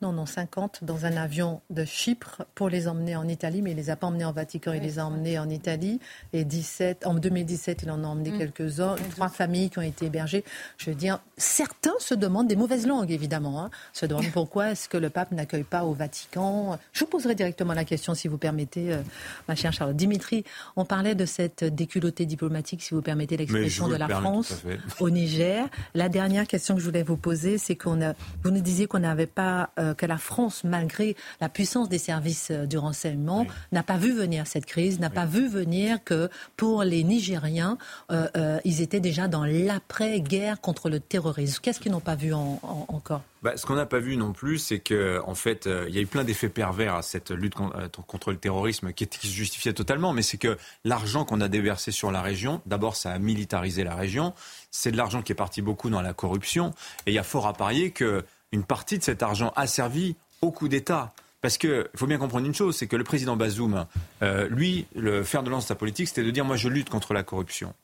Speaker 1: non, non, 50 dans un avion de Chypre pour les emmener en Italie, mais il les a pas emmenés en Vatican, il les a emmenés en Italie. Et 17, en 2017, il en a emmené mm. quelques-uns, trois familles qui ont été hébergées. Je veux dire, certains se demandent, des mauvaises langues évidemment, hein, se demandent pourquoi est-ce que le pape n'accueille pas au Vatican. Je vous poserai directement la question, si vous permettez, euh, ma chère Charlotte. Dimitri, on parlait de cette déculottée diplomatique, si vous permettez l'expression de la France au Niger. La dernière question que je voulais vous poser, c'est qu'on a, vous nous disiez qu'on n'avait pas euh, que la France, malgré la puissance des services euh, du renseignement, n'a pas vu venir cette crise, n'a pas vu venir que pour les Nigériens, euh, euh, ils étaient déjà dans l'après-guerre contre le terrorisme. Qu'est-ce qu'ils n'ont pas vu encore?
Speaker 5: Bah, ce qu'on n'a pas vu non plus, c'est qu'en en fait, il y a eu plein d'effets pervers à cette lutte contre le terrorisme qui, qui se justifiait totalement, mais c'est que l'argent qu'on a déversé sur la région, d'abord, ça a militarisé la région, c'est de l'argent qui est parti beaucoup dans la corruption, et il y a fort à parier que une partie de cet argent a servi au coup d'État. Parce qu'il faut bien comprendre une chose, c'est que le président Bazoum, euh, lui, le fer de lance de sa politique, c'était de dire moi je lutte contre la corruption.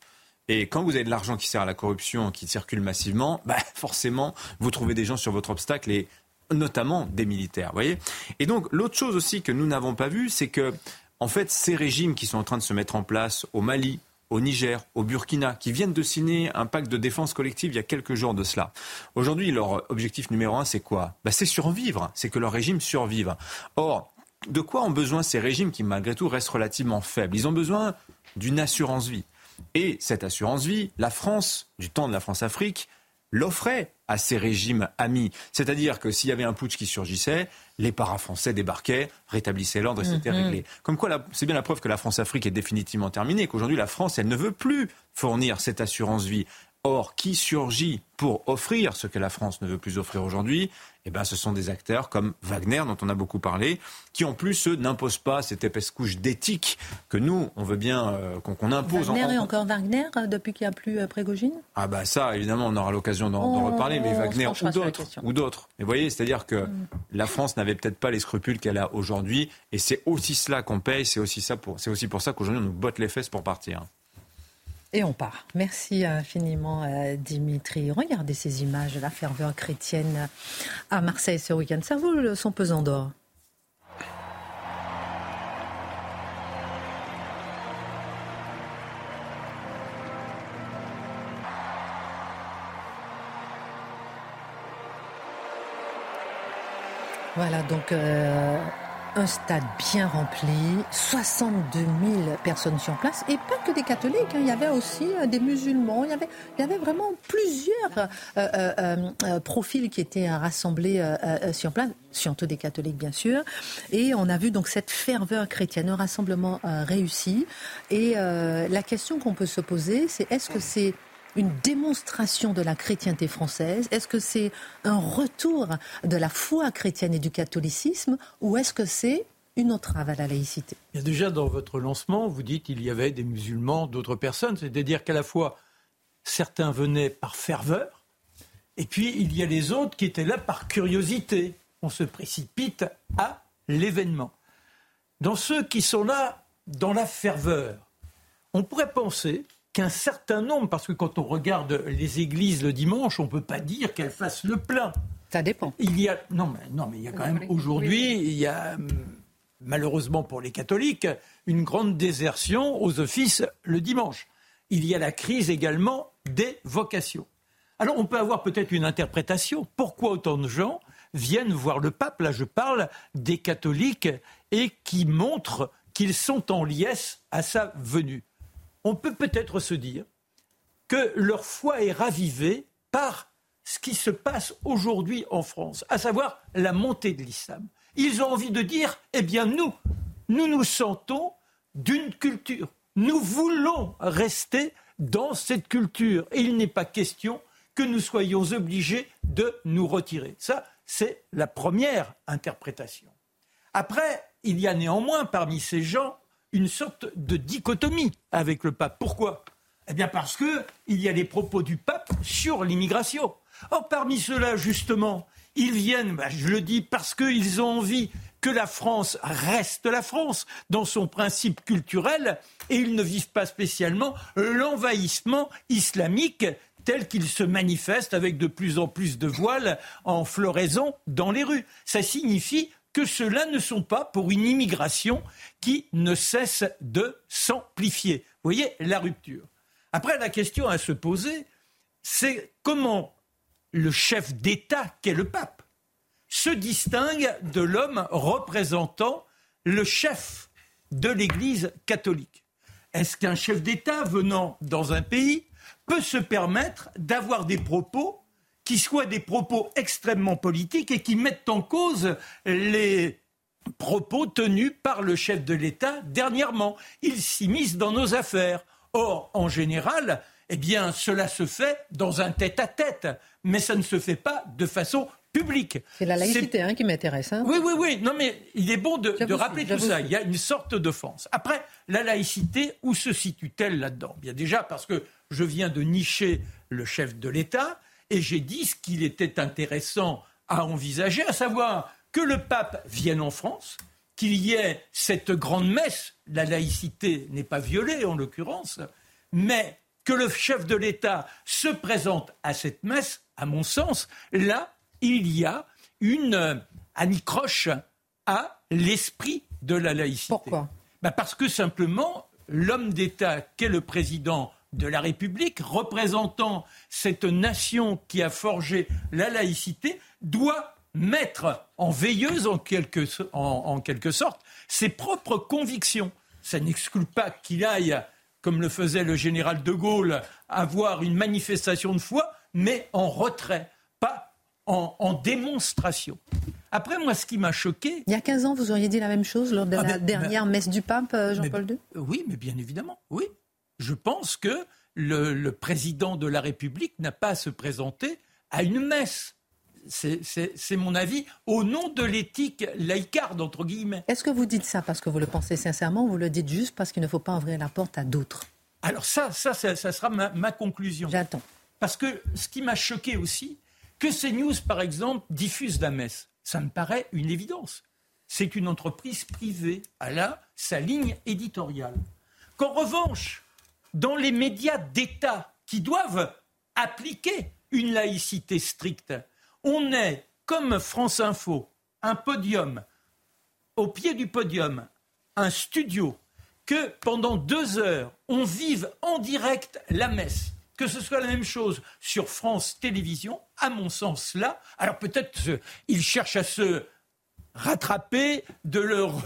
Speaker 5: Et quand vous avez de l'argent qui sert à la corruption, qui circule massivement, bah forcément, vous trouvez des gens sur votre obstacle et notamment des militaires. Voyez et donc, l'autre chose aussi que nous n'avons pas vu, c'est que, en fait, ces régimes qui sont en train de se mettre en place au Mali, au Niger, au Burkina, qui viennent de signer un pacte de défense collective il y a quelques jours de cela. Aujourd'hui, leur objectif numéro un, c'est quoi? Bah, C'est survivre, c'est que leur régime survive. Or, de quoi ont besoin ces régimes qui, malgré tout, restent relativement faibles? Ils ont besoin d'une assurance vie. Et cette assurance vie, la France, du temps de la France-Afrique, l'offrait à ces régimes amis. C'est-à-dire que s'il y avait un putsch qui surgissait, les parafrançais débarquaient, rétablissaient l'ordre et c'était mhm. réglé. Comme quoi, c'est bien la preuve que la France-Afrique est définitivement terminée, qu'aujourd'hui la France, elle ne veut plus fournir cette assurance vie. Or, qui surgit pour offrir ce que la France ne veut plus offrir aujourd'hui eh ben, ce sont des acteurs comme Wagner, dont on a beaucoup parlé, qui en plus, eux, n'imposent pas cette épaisse couche d'éthique que nous, on veut bien euh, qu'on impose.
Speaker 1: Wagner et encore Wagner, euh, depuis qu'il n'y a plus euh, Prégogine?
Speaker 5: Ah bah ça, évidemment, on aura l'occasion d'en reparler, mais Wagner ou d'autres. Ou d'autres. Mais vous voyez, c'est-à-dire que mm. la France n'avait peut-être pas les scrupules qu'elle a aujourd'hui, et c'est aussi cela qu'on paye, c'est aussi, ça pour, aussi pour ça qu'aujourd'hui, on nous botte les fesses pour partir.
Speaker 1: Et on part. Merci infiniment, euh, Dimitri. Regardez ces images de la ferveur chrétienne à Marseille ce week-end. Ça vaut son pesant d'or. Voilà, donc euh, un stade bien rempli, 62 000 personnes sur place, et pas que des catholiques, hein. il y avait aussi euh, des musulmans, il y avait, il y avait vraiment plusieurs euh, euh, profils qui étaient rassemblés sur place, surtout des catholiques bien sûr, et on a vu donc cette ferveur chrétienne, un rassemblement réussi, et la question qu'on peut se poser, c'est est-ce que c'est une démonstration de la chrétienté française Est-ce que c'est un retour de la foi chrétienne et du catholicisme Ou est-ce que c'est une entrave à la laïcité?
Speaker 4: A déjà dans votre lancement, vous dites qu'il y avait des musulmans, d'autres personnes, c'est-à-dire qu'à la fois certains venaient par ferveur, et puis il y a les autres qui étaient là par curiosité. On se précipite à l'événement. Dans ceux qui sont là dans la ferveur, on pourrait penser qu'un certain nombre, parce que quand on regarde les églises le dimanche, on ne peut pas dire qu'elles fassent le plein.
Speaker 1: Ça dépend.
Speaker 4: Il y a, non, mais, non, mais il y a quand même aujourd'hui, il y a hum, malheureusement pour les catholiques une grande désertion aux offices le dimanche. Il y a la crise également des vocations. Alors on peut avoir peut-être une interprétation. Pourquoi autant de gens viennent voir le pape? Là, je parle des catholiques et qui montrent qu'ils sont en liesse à sa venue on peut peut-être se dire que leur foi est ravivée par ce qui se passe aujourd'hui en France, à savoir la montée de l'islam. Ils ont envie de dire, eh bien nous, nous nous sentons d'une culture. Nous voulons rester dans cette culture. Et il n'est pas question que nous soyons obligés de nous retirer. Ça, c'est la première interprétation. Après, il y a néanmoins parmi ces gens une sorte de dichotomie avec le pape. Pourquoi? Eh bien parce qu'il y a les propos du pape sur l'immigration. Or, parmi ceux-là, justement, ils viennent, bah, je le dis, parce qu'ils ont envie que la France reste la France dans son principe culturel et ils ne vivent pas spécialement l'envahissement islamique tel qu'il se manifeste avec de plus en plus de voiles en floraison dans les rues. Ça signifie que ceux-là ne sont pas pour une immigration qui ne cesse de s'amplifier. Vous voyez la rupture. Après, la question à se poser, c'est comment le chef d'État, qu'est le pape, se distingue de l'homme représentant le chef de l'Église catholique? Est-ce qu'un chef d'État venant dans un pays peut se permettre d'avoir des propos qui soient des propos extrêmement politiques et qui mettent en cause les propos tenus par le chef de l'État dernièrement. Il s'immisce dans nos affaires. Or, en général, eh bien, cela se fait dans un tête-à-tête, mais ça ne se fait pas de façon publique.
Speaker 1: C'est la laïcité hein, qui m'intéresse. Hein.
Speaker 4: Oui, oui, oui. Non, mais il est bon de, rappeler tout ça. Il y a une sorte d'offense. Après, la laïcité, où se situe-t-elle là-dedans? Bien déjà parce que je viens de nicher le chef de l'État et j'ai dit ce qu'il était intéressant à envisager, à savoir que le pape vienne en France, qu'il y ait cette grande messe, la laïcité n'est pas violée en l'occurrence, mais que le chef de l'État se présente à cette messe, à mon sens, là, il y a une euh, anicroche à l'esprit de la laïcité.
Speaker 1: Pourquoi?
Speaker 4: Bah Parce que simplement, l'homme d'État qu'est le président de la République, représentant cette nation qui a forgé la laïcité, doit mettre en veilleuse, en quelque, en quelque sorte, ses propres convictions. Ça n'exclut pas qu'il aille, comme le faisait le général de Gaulle, avoir une manifestation de foi, mais en retrait, pas en, démonstration. Après, moi, ce qui m'a choqué.
Speaker 1: Il y a 15 ans, vous auriez dit la même chose lors de ah, la dernière messe du pape, euh, Jean-Paul II
Speaker 4: Oui, mais bien évidemment, oui. Je pense que le, président de la République n'a pas à se présenter à une messe. C'est mon avis, au nom de l'éthique laïcarde, entre guillemets.
Speaker 1: Est-ce que vous dites ça parce que vous le pensez sincèrement ou vous le dites juste parce qu'il ne faut pas ouvrir la porte à d'autres?
Speaker 4: Alors ça, ça, ça, sera ma, ma conclusion.
Speaker 1: J'attends.
Speaker 4: Parce que ce qui m'a choqué aussi, que CNews, par exemple, diffuse la messe, ça me paraît une évidence. C'est une entreprise privée. Elle a sa ligne éditoriale. Qu'en revanche, dans les médias d'État qui doivent appliquer une laïcité stricte, on est, comme France Info, un podium, au pied du podium, un studio, que pendant deux heures, on vive en direct la messe. Que ce soit la même chose sur France Télévisions, à mon sens là, alors peut-être qu'ils cherchent à se rattraper de leur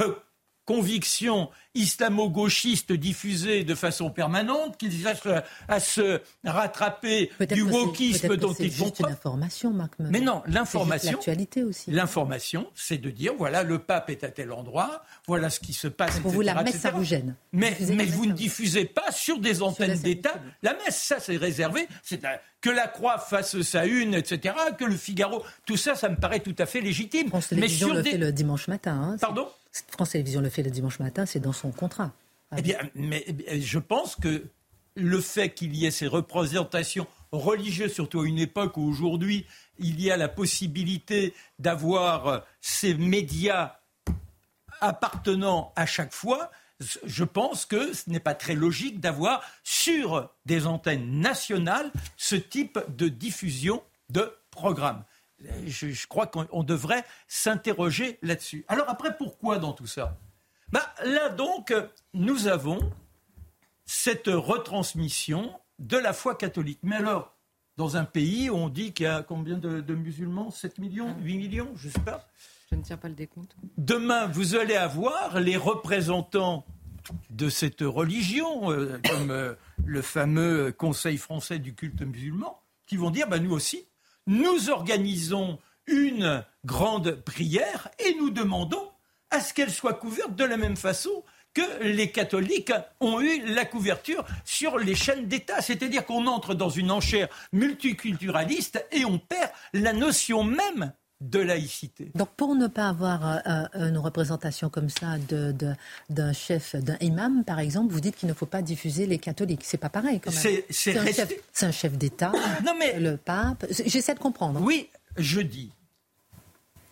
Speaker 4: convictions islamo-gauchistes diffusées de façon permanente, qu'ils cherchent à se rattraper du wokisme dont ils font
Speaker 1: juste une information, Marc
Speaker 4: Mais non, l'information.
Speaker 1: L'actualité aussi.
Speaker 4: L'information, c'est de dire voilà, le pape est à tel endroit, voilà ce qui se passe.
Speaker 1: Pour vous, la messe, ça vous gêne.
Speaker 4: Mais, mais vous ne diffusez pas sur des antennes d'État la messe. Ça, c'est réservé. C'est que la Croix fasse sa une, etc., que le Figaro, tout ça, ça me paraît tout à fait légitime.
Speaker 1: mais sur le fait le dimanche matin. Hein,
Speaker 4: Pardon?
Speaker 1: France Télévisions le fait le dimanche matin, c'est dans son contrat.
Speaker 4: Eh bien, mais eh je pense que le fait qu'il y ait ces représentations religieuses, surtout à une époque où aujourd'hui il y a la possibilité d'avoir euh, ces médias appartenant à chaque fois, je pense que ce n'est pas très logique d'avoir sur des antennes nationales ce type de diffusion de programmes je, crois qu'on devrait s'interroger là-dessus. Alors après, pourquoi dans tout ça? Bah, Là donc, nous avons cette retransmission de la foi catholique. Mais alors, dans un pays où on dit qu'il y a combien de, musulmans? 7 millions? 8 millions? Je ne sais pas.
Speaker 6: Je ne tiens pas le décompte.
Speaker 4: Demain, vous allez avoir les représentants de cette religion, euh, comme euh, le fameux Conseil français du culte musulman, qui vont dire bah, nous aussi, nous organisons une grande prière et nous demandons à ce qu'elle soit couverte de la même façon que les catholiques ont eu la couverture sur les chaînes d'État. C'est-à-dire qu'on entre dans une enchère multiculturaliste et on perd la notion même de laïcité.
Speaker 1: Donc pour ne pas avoir euh, euh, une représentation comme ça d'un chef, d'un imam, par exemple, vous dites qu'il ne faut pas diffuser les catholiques. C'est pas pareil quand même.
Speaker 4: C'est
Speaker 1: un, chef d'État, le pape. J'essaie de comprendre.
Speaker 4: Oui, je dis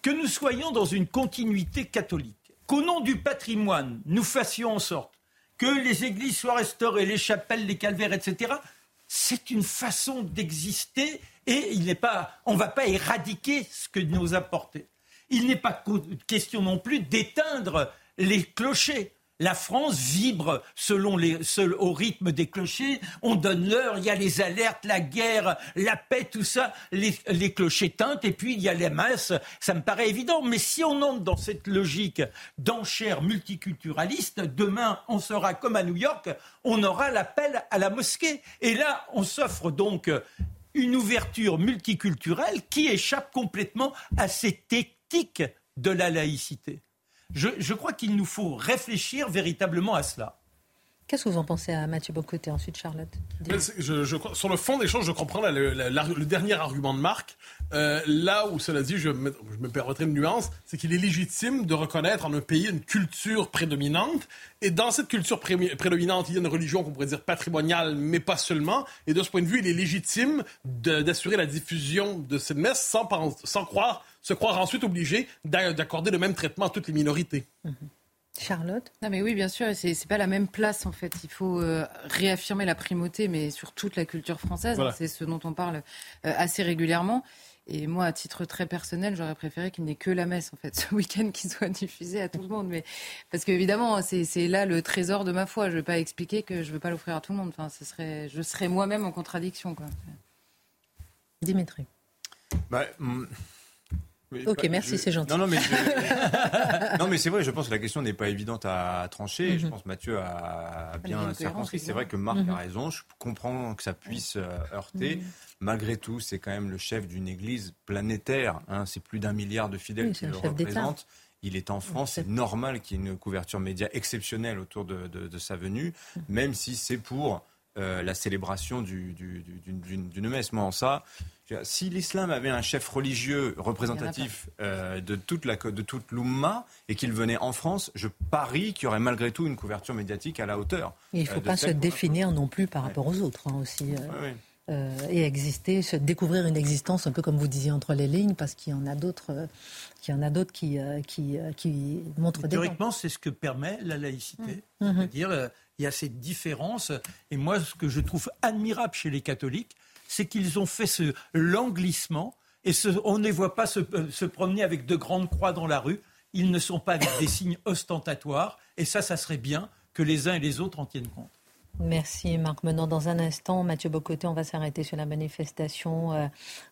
Speaker 4: que nous soyons dans une continuité catholique, qu'au nom du patrimoine, nous fassions en sorte que les églises soient restaurées, les chapelles, les calvaires, etc. C'est une façon d'exister et il n'est pas, on ne va pas éradiquer ce que nous apporter. Il n'est pas question non plus d'éteindre les clochers. La France vibre selon les, au rythme des clochers. On donne l'heure, il y a les alertes, la guerre, la paix, tout ça. Les, les, clochers teintent et puis il y a les masses. Ça me paraît évident. Mais si on entre dans cette logique d'enchère multiculturaliste, demain on sera comme à New York, on aura l'appel à la mosquée. Et là, on s'offre donc une ouverture multiculturelle qui échappe complètement à cette éthique de la laïcité. Je, crois qu'il nous faut réfléchir véritablement à cela.
Speaker 1: Qu'est-ce que vous en pensez à Mathieu Bocoté, ensuite Charlotte?
Speaker 3: Sur le fond des choses, je comprends le, dernier argument de Marc. Euh, là où, cela dit, je me, je me permettrai une nuance, c'est qu'il est légitime de reconnaître en un pays une culture prédominante. Et dans cette culture prédominante, il y a une religion qu'on pourrait dire patrimoniale, mais pas seulement. Et de ce point de vue, il est légitime d'assurer la diffusion de cette messe sans, sans croire, se croire ensuite obligé d'accorder le même traitement à toutes les minorités. Mm-hmm.
Speaker 1: Charlotte?
Speaker 6: Non mais oui, bien sûr, c'est, c'est pas la même place en fait. Il faut euh, réaffirmer la primauté, mais sur toute la culture française. C'est ce dont on parle euh, assez régulièrement. Et moi, à titre très personnel, j'aurais préféré qu'il n'y ait que la messe, en fait, ce week-end qui soit diffusée à tout le monde. Mais parce qu'évidemment, c'est, c'est là le trésor de ma foi. Je ne vais pas expliquer que je ne veux pas l'offrir à tout le monde. Enfin, ce serait, je serais moi-même en contradiction. Quoi.
Speaker 1: Dimitri.
Speaker 5: Bah,
Speaker 1: ok, merci, c'est gentil.
Speaker 5: Non, non, mais, non, mais c'est vrai, je pense que la question n'est pas évidente à trancher. Mhm. Je pense que Mathieu a bien circonscrit. C'est vrai que Marc mhm. a raison. Je comprends que ça puisse euh, heurter. Mhm. Malgré tout, c'est quand même le chef d'une église planétaire. Hein. C'est plus d'un milliard de fidèles qui le représentent. Il est en France, c'est normal qu'il y ait une couverture média exceptionnelle autour de, sa venue, même si c'est pour euh, la célébration d'une messe. Moi, en ça, si l'islam avait un chef religieux représentatif euh, de toute la de toute l'Oumma et qu'il venait en France, je parie qu'il y aurait malgré tout une couverture médiatique à la hauteur.
Speaker 1: il ne faut euh, pas se définir non plus par rapport aux autres hein, aussi. Euh, et exister, se découvrir une existence un peu comme vous disiez entre les lignes, parce qu'il y en a d'autres, qui en a d'autres qui, qui, qui montrent des.
Speaker 4: Théoriquement, c'est ce que permet la laïcité, mmh. Mmh. c'est-à-dire il y a cette différence. Et moi, ce que je trouve admirable chez les catholiques, c'est qu'ils ont fait ce langlissement et on ne les voit pas euh, se, promener avec de grandes croix dans la rue. Ils ne sont pas avec des signes ostentatoires. Et ça, ça serait bien que les uns et les autres en tiennent compte.
Speaker 1: Merci Marc. Maintenant, dans un instant, Mathieu Bocoté, on va s'arrêter sur la manifestation euh,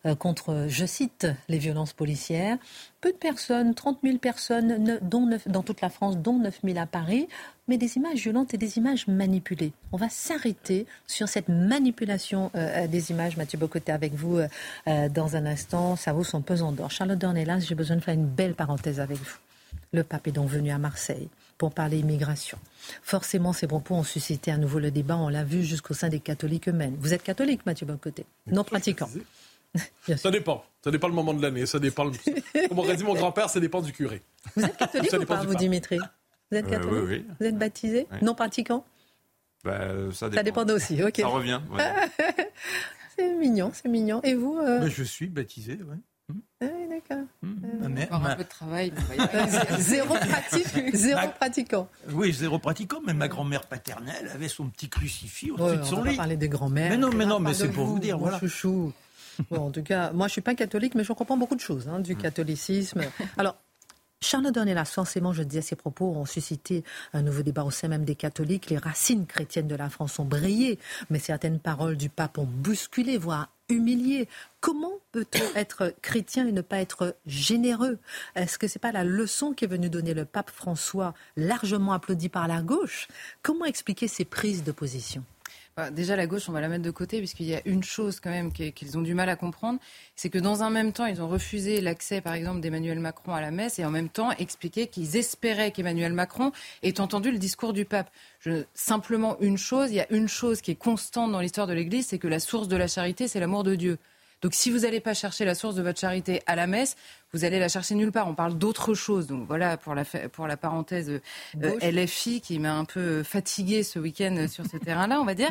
Speaker 1: euh, contre, je cite, les violences policières. Peu de personnes, 30 000 personnes dont dans toute la France, dont 9 000 à Paris, mais des images violentes et des images manipulées. On va s'arrêter sur cette manipulation euh, des images. Mathieu Bocoté avec vous dans un instant. Ça vaut son pesant d'or. Charlotte Dornelas, j'ai besoin de faire une belle parenthèse avec vous. Le pape est donc venu à Marseille pour parler immigration. Forcément, ces propos ont suscité à nouveau le débat, on l'a vu jusqu'au sein des catholiques eux-mêmes. Vous êtes catholique, Mathieu Boncoté Non pratiquant.
Speaker 3: Ça dépend. Ça dépend le moment de l'année. Ça dépend. Comme aurait dit mon grand-père, ça dépend du curé.
Speaker 1: Vous êtes catholique ou pas, vous, Dimitri Vous êtes euh, catholique
Speaker 5: oui, oui.
Speaker 1: Vous êtes baptisé Non pratiquant
Speaker 5: bah, ça, dépend.
Speaker 1: ça dépend aussi, ok.
Speaker 5: Ça revient.
Speaker 1: c'est mignon, c'est mignon. Et vous
Speaker 4: euh Je suis baptisé, oui.
Speaker 1: Ah oui, d'accord.
Speaker 6: Mmh. un peu de travail.
Speaker 1: zéro pratique, zéro pratiquant.
Speaker 4: Oui, zéro pratiquant, mais ma grand-mère paternelle avait son petit crucifix au-dessus de son
Speaker 1: on
Speaker 4: lit.
Speaker 1: Va parler des grands-mères.
Speaker 4: Mais non, mais non, mais c'est pour vous dire, voilà.
Speaker 1: Chouchou. Bon, en tout cas, moi, je suis pas catholique, mais je comprends beaucoup de choses hein, du mmh. catholicisme. Alors, Charles Dornelas, forcément, je disais, ces propos ont suscité un nouveau débat au sein même des catholiques. Les racines chrétiennes de la France ont brillé, mais certaines paroles du pape ont bousculé, voire humilié. Comment peut-on être chrétien et ne pas être généreux? Est-ce que ce n'est pas la leçon qu'est venu donner le pape François, largement applaudi par la gauche? Comment expliquer ces prises de position?
Speaker 6: Déjà, la gauche, on va la mettre de côté, puisqu'il y a une chose quand même qu'ils ont du mal à comprendre, c'est que dans un même temps, ils ont refusé l'accès, par exemple, d'Emmanuel Macron à la messe, et en même temps expliqué qu'ils espéraient qu'Emmanuel Macron ait entendu le discours du pape. Je, simplement une chose, il y a une chose qui est constante dans l'histoire de l'Église, c'est que la source de la charité, c'est l'amour de Dieu. Donc si vous n'allez pas chercher la source de votre charité à la messe, vous allez la chercher nulle part. On parle d'autre chose. Donc voilà pour la, pour la parenthèse euh, LFI qui m'a un peu fatiguée ce week-end sur ce terrain-là, on va dire.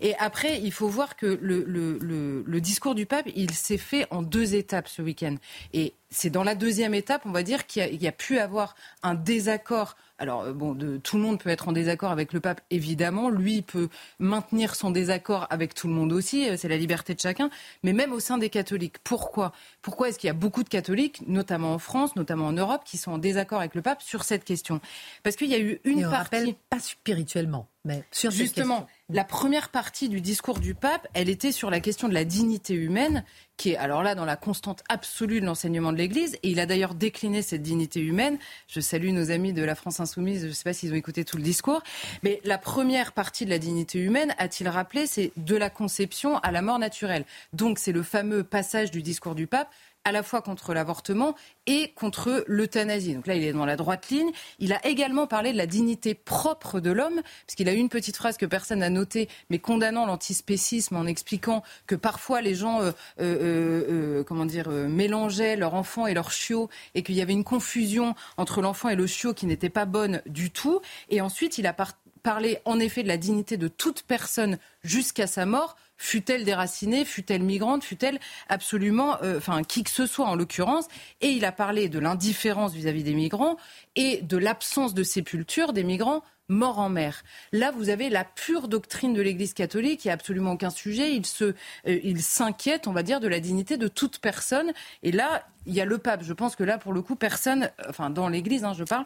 Speaker 6: Et après, il faut voir que le, le, le, le discours du pape, il s'est fait en deux étapes ce week-end. Et c'est dans la deuxième étape, on va dire, qu'il y, y, a pu avoir un désaccord alors, euh, bon, de, tout le monde peut être en désaccord avec le pape, évidemment. Lui peut maintenir son désaccord avec tout le monde aussi. Euh, c'est la liberté de chacun. Mais même au sein des catholiques. Pourquoi? Pourquoi est-ce qu'il y a beaucoup de catholiques, notamment en France, notamment en Europe, qui sont en désaccord avec le pape sur cette question? Parce qu'il y a eu une partie.
Speaker 1: Rappelle, pas spirituellement. Mais sur
Speaker 6: Justement, la première partie du discours du pape, elle était sur la question de la dignité humaine, qui est alors là dans la constante absolue de l'enseignement de l'Église. Et il a d'ailleurs décliné cette dignité humaine. Je salue nos amis de la France insoumise, je ne sais pas s'ils ont écouté tout le discours. Mais la première partie de la dignité humaine, a-t-il rappelé, c'est de la conception à la mort naturelle. Donc c'est le fameux passage du discours du pape à la fois contre l'avortement et contre l'euthanasie. Donc là, il est dans la droite ligne. Il a également parlé de la dignité propre de l'homme, puisqu'il a eu une petite phrase que personne n'a notée, mais condamnant l'antispécisme en expliquant que parfois les gens, euh, euh, euh, comment dire, mélangeaient leur enfant et leur chiot, et qu'il y avait une confusion entre l'enfant et le chiot qui n'était pas bonne du tout. Et ensuite, il a parlé en effet de la dignité de toute personne jusqu'à sa mort fut-elle déracinée, fut-elle migrante, fut-elle absolument, euh, enfin, qui que ce soit en l'occurrence. Et il a parlé de l'indifférence vis-à-vis des migrants et de l'absence de sépulture des migrants morts en mer. Là, vous avez la pure doctrine de l'Église catholique, il n'y a absolument aucun sujet. Il, se, euh, il s'inquiète, on va dire, de la dignité de toute personne. Et là, il y a le pape. Je pense que là, pour le coup, personne, enfin, dans l'Église, hein, je parle,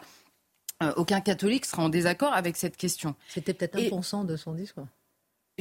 Speaker 6: euh, aucun catholique sera en désaccord avec cette question.
Speaker 1: C'était peut-être un pour de son discours.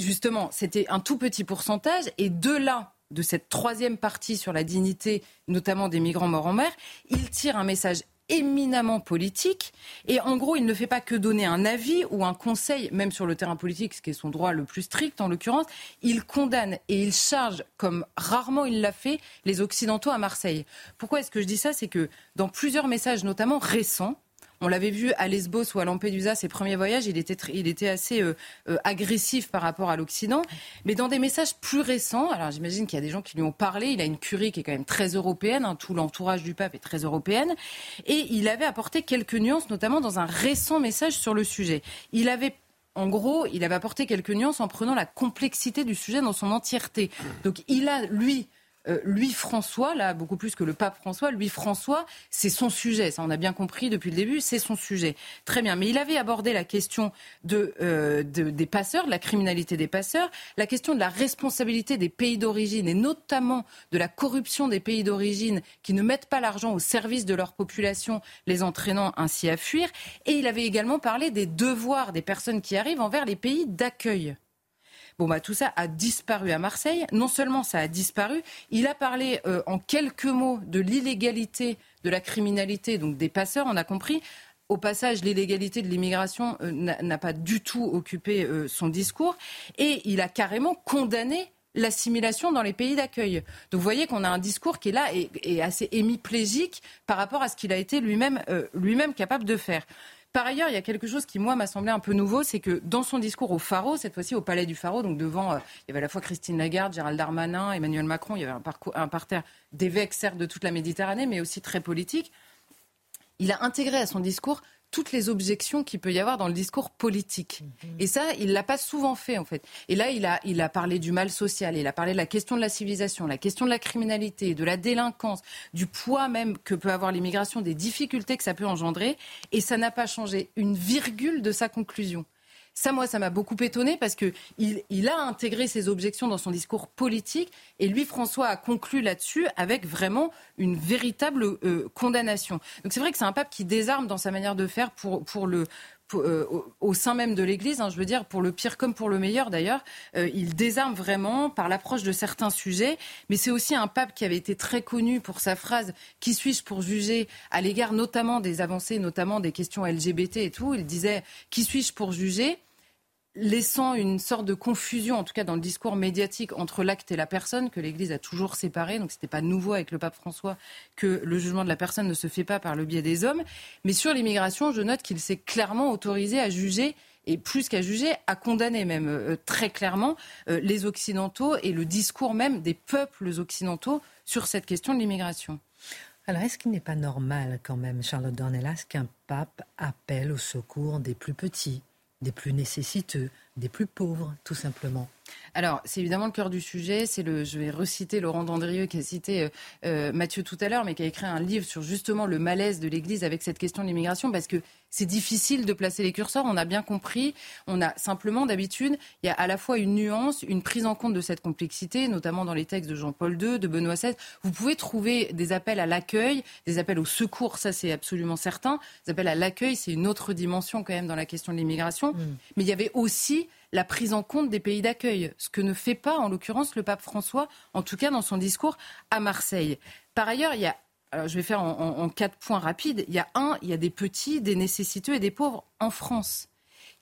Speaker 6: Justement, c'était un tout petit pourcentage. Et de là, de cette troisième partie sur la dignité, notamment des migrants morts en mer, il tire un message éminemment politique. Et en gros, il ne fait pas que donner un avis ou un conseil, même sur le terrain politique, ce qui est son droit le plus strict en l'occurrence. Il condamne et il charge, comme rarement il l'a fait, les Occidentaux à Marseille. Pourquoi est-ce que je dis ça? C'est que dans plusieurs messages, notamment récents, on l'avait vu à Lesbos ou à Lampedusa, ses premiers voyages, il était, il était assez euh, euh, agressif par rapport à l'Occident. Mais dans des messages plus récents, alors j'imagine qu'il y a des gens qui lui ont parlé, il a une curie qui est quand même très européenne, hein, tout l'entourage du pape est très européenne, et il avait apporté quelques nuances, notamment dans un récent message sur le sujet. Il avait en gros, il avait apporté quelques nuances en prenant la complexité du sujet dans son entièreté. Donc il a, lui, euh, lui François, là beaucoup plus que le pape François, lui François, c'est son sujet. Ça, on a bien compris depuis le début, c'est son sujet. Très bien. Mais il avait abordé la question euh, des passeurs, de la criminalité des passeurs, la question de la responsabilité des pays d'origine et notamment de la corruption des pays d'origine qui ne mettent pas l'argent au service de leur population, les entraînant ainsi à fuir. Et il avait également parlé des devoirs des personnes qui arrivent envers les pays d'accueil. Bon, bah, tout ça a disparu à Marseille. Non seulement ça a disparu, il a parlé euh, en quelques mots de l'illégalité, de la criminalité, donc des passeurs, on a compris. Au passage, l'illégalité de l'immigration euh, n'a pas du tout occupé euh, son discours. Et il a carrément condamné l'assimilation dans les pays d'accueil. Donc vous voyez qu'on a un discours qui est là et, assez hémiplégique par rapport à ce qu'il a été lui-même capable de faire. Par ailleurs, il y a quelque chose qui, moi, m'a semblé un peu nouveau, c'est que dans son discours au Faro, cette fois-ci au Palais du Faro, donc devant, euh, il y avait à la fois Christine Lagarde, Gérald Darmanin, Emmanuel Macron, il y avait un, un parterre d'évêques, certes, de toute la Méditerranée, mais aussi très politique. Il a intégré à son discours toutes les objections qu'il peut y avoir dans le discours politique. Et ça, il l'a pas souvent fait en fait. Et là, il a, il a parlé du mal social, il a parlé de la question de la civilisation, la question de la criminalité, de la délinquance, du poids même que peut avoir l'immigration, des difficultés que ça peut engendrer. Et ça n'a pas changé une virgule de sa conclusion. Ça, moi, ça m'a beaucoup étonné parce qu'il il a intégré ses objections dans son discours politique et lui, François, a conclu là-dessus avec vraiment une véritable euh, condamnation. Donc c'est vrai que c'est un pape qui désarme dans sa manière de faire pour, pour le, au, sein même de l'Église, hein, je veux dire, pour le pire comme pour le meilleur d'ailleurs, euh, il désarme vraiment par l'approche de certains sujets, mais c'est aussi un pape qui avait été très connu pour sa phrase « Qui suis-je pour juger ?», à l'égard notamment des avancées, notamment des questions LGBT et tout. Il disait « Qui suis-je pour juger ?» Laissant une sorte de confusion, en tout cas dans le discours médiatique, entre l'acte et la personne, que l'Église a toujours séparé. Donc ce n'était pas nouveau avec le pape François que le jugement de la personne ne se fait pas par le biais des hommes. Mais sur l'immigration, je note qu'il s'est clairement autorisé à juger et plus qu'à juger, à condamner même euh, très clairement euh, les Occidentaux et le discours même des peuples occidentaux sur cette question de l'immigration.
Speaker 1: Alors, est-ce qu'il n'est pas normal quand même, Charlotte Dornelas, qu'un pape appelle au secours des plus petits, des plus nécessiteux, des plus pauvres, tout simplement.
Speaker 6: Alors, c'est évidemment le cœur du sujet. C'est le, je vais reciter Laurent Dandrieux qui a cité euh, euh, Mathieu tout à l'heure, mais qui a écrit un livre sur justement le malaise de l'Église avec cette question de l'immigration, parce que c'est difficile de placer les curseurs. On a bien compris. On a simplement d'habitude, il y a à la fois une nuance, une prise en compte de cette complexité, notamment dans les textes de Jean-Paul II, de Benoît XVI. Vous pouvez trouver des appels à l'accueil, des appels au secours, ça c'est absolument certain. Des appels à l'accueil, c'est une autre dimension quand même dans la question de l'immigration. Mm. Mais il y avait aussi la prise en compte des pays d'accueil, ce que ne fait pas en l'occurrence le pape François, en tout cas dans son discours à Marseille. Par ailleurs, il y a je vais faire en, quatre points rapides. Il y a un, il y a des petits, des nécessiteux et des pauvres en France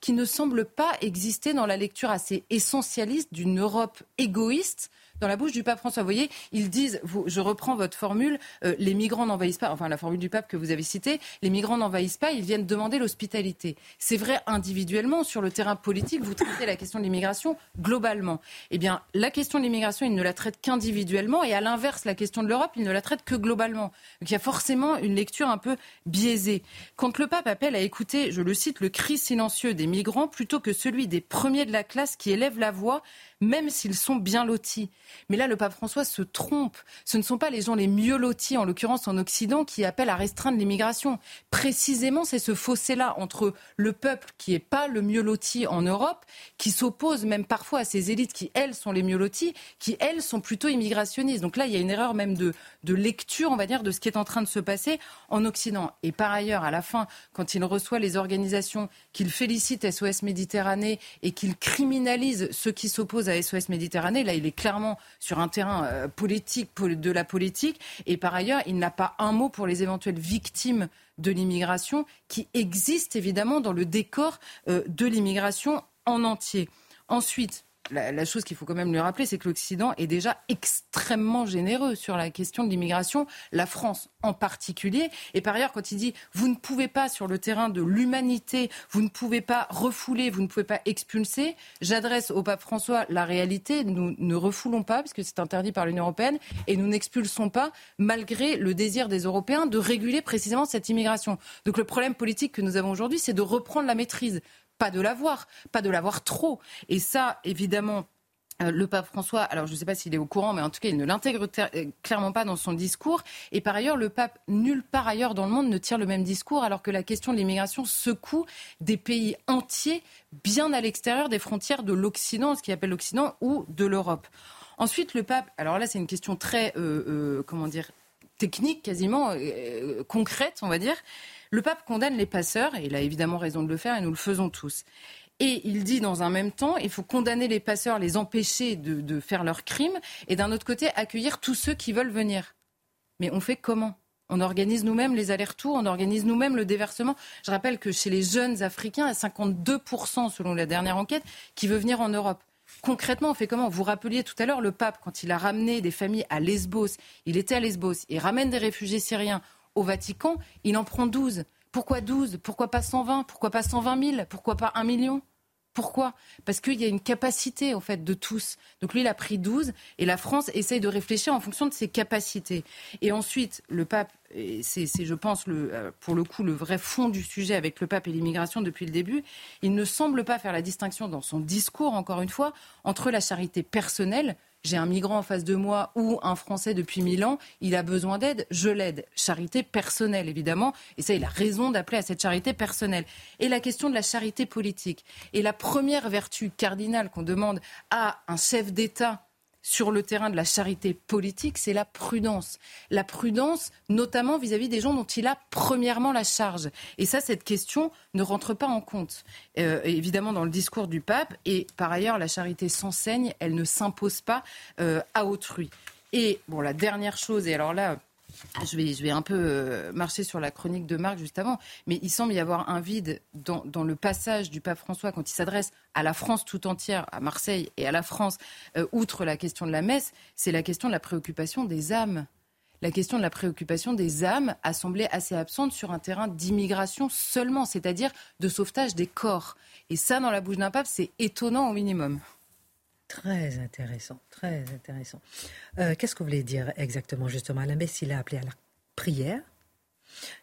Speaker 6: qui ne semblent pas exister dans la lecture assez essentialiste d'une Europe égoïste dans la bouche du pape François. Vous voyez, ils disent, je reprends votre formule, euh, les migrants n'envahissent pas, enfin la formule du pape que vous avez citée, les migrants n'envahissent pas, ils viennent demander l'hospitalité. C'est vrai individuellement, sur le terrain politique, vous traitez la question de l'immigration globalement. Eh bien, la question de l'immigration, il ne la traite qu'individuellement, et à l'inverse, la question de l'Europe, il ne la traite que globalement. Donc il y a forcément une lecture un peu biaisée. Quand le pape appelle à écouter, je le cite, le cri silencieux des migrants plutôt que celui des premiers de la classe qui élèvent la voix, même s'ils sont bien lotis. Mais là, le pape François se trompe. Ce ne sont pas les gens les mieux lotis, en l'occurrence en Occident, qui appellent à restreindre l'immigration. Précisément, c'est ce fossé-là entre le peuple qui n'est pas le mieux loti en Europe, qui s'oppose même parfois à ces élites qui, elles, sont les mieux lotis, qui, elles, sont plutôt immigrationnistes. Donc là, il y a une erreur même de, de lecture, on va dire, de ce qui est en train de se passer en Occident. Et par ailleurs, à la fin, quand il reçoit les organisations qu'il félicite SOS Méditerranée et qu'il criminalise ceux qui s'opposent à SOS Méditerranée, là, il est clairement sur un terrain euh, politique, de la politique. Et par ailleurs, il n'a pas un mot pour les éventuelles victimes de l'immigration qui existent évidemment dans le décor euh, de l'immigration en entier. Ensuite, la, chose qu'il faut quand même lui rappeler, c'est que l'Occident est déjà extrêmement généreux sur la question de l'immigration, la France en particulier. Et par ailleurs, quand il dit vous ne pouvez pas sur le terrain de l'humanité, vous ne pouvez pas refouler, vous ne pouvez pas expulser, j'adresse au pape François la réalité. Nous ne refoulons pas, puisque c'est interdit par l'Union européenne, et nous n'expulsons pas, malgré le désir des Européens de réguler précisément cette immigration. Donc le problème politique que nous avons aujourd'hui, c'est de reprendre la maîtrise pas de l'avoir, pas de l'avoir trop. Et ça, évidemment, euh, le pape François, alors je ne sais pas s'il est au courant, mais en tout cas, il ne l'intègre euh, clairement pas dans son discours. Et par ailleurs, le pape, nulle part ailleurs dans le monde, ne tire le même discours, alors que la question de l'immigration secoue des pays entiers, bien à l'extérieur des frontières de l'Occident, ce qu'il appelle l'Occident, ou de l'Europe. Ensuite, le pape, alors là, c'est une question très, euh, comment dire, technique, quasiment concrète, on va dire. Le pape condamne les passeurs, et il a évidemment raison de le faire, et nous le faisons tous. Et il dit dans un même temps, il faut condamner les passeurs, les empêcher de, faire leurs crimes, et d'un autre côté, accueillir tous ceux qui veulent venir. Mais on fait comment? On organise nous-mêmes les allers-retours, on organise nous-mêmes le déversement. Je rappelle que chez les jeunes Africains, à 52% selon la dernière enquête, qui veut venir en Europe. Concrètement, on fait comment? Vous rappeliez tout à l'heure le pape, quand il a ramené des familles à Lesbos, il était à Lesbos, il ramène des réfugiés syriens au Vatican, il en prend 12. Pourquoi 12 Pourquoi pas 120 Pourquoi pas 120 000 Pourquoi pas 1 million? Pourquoi? Parce qu'il y a une capacité en fait de tous. Donc lui, il a pris 12 et la France essaye de réfléchir en fonction de ses capacités. Et ensuite, le pape, c'est je pense euh, pour le coup le vrai fond du sujet avec le pape et l'immigration depuis le début, il ne semble pas faire la distinction dans son discours, encore une fois, entre la charité personnelle, j'ai un migrant en face de moi ou un Français depuis mille ans, il a besoin d'aide, je l'aide. Charité personnelle, évidemment. Et ça, il a raison d'appeler à cette charité personnelle. Et la question de la charité politique. Et la première vertu cardinale qu'on demande à un chef d'État sur le terrain de la charité politique, c'est la prudence. La prudence, notamment vis-à-vis des gens dont il a premièrement la charge. Et ça, cette question ne rentre pas en compte, euh, évidemment, dans le discours du pape. Et par ailleurs, la charité s'enseigne, elle ne s'impose pas euh, à autrui. Et bon, la dernière chose, et alors là, je vais, je vais un peu euh, marcher sur la chronique de Marc juste avant, mais il semble y avoir un vide dans, dans le passage du pape François quand il s'adresse à la France tout entière, à Marseille et à la France, euh, outre la question de la messe, c'est la question de la préoccupation des âmes. La question de la préoccupation des âmes a semblé assez absente sur un terrain d'immigration seulement, c'est-à-dire de sauvetage des corps. Et ça, dans la bouche d'un pape, c'est étonnant au minimum.
Speaker 1: Très intéressant, très intéressant. Euh, qu'est-ce que vous voulez dire exactement, justement À la messe, il a appelé à la prière.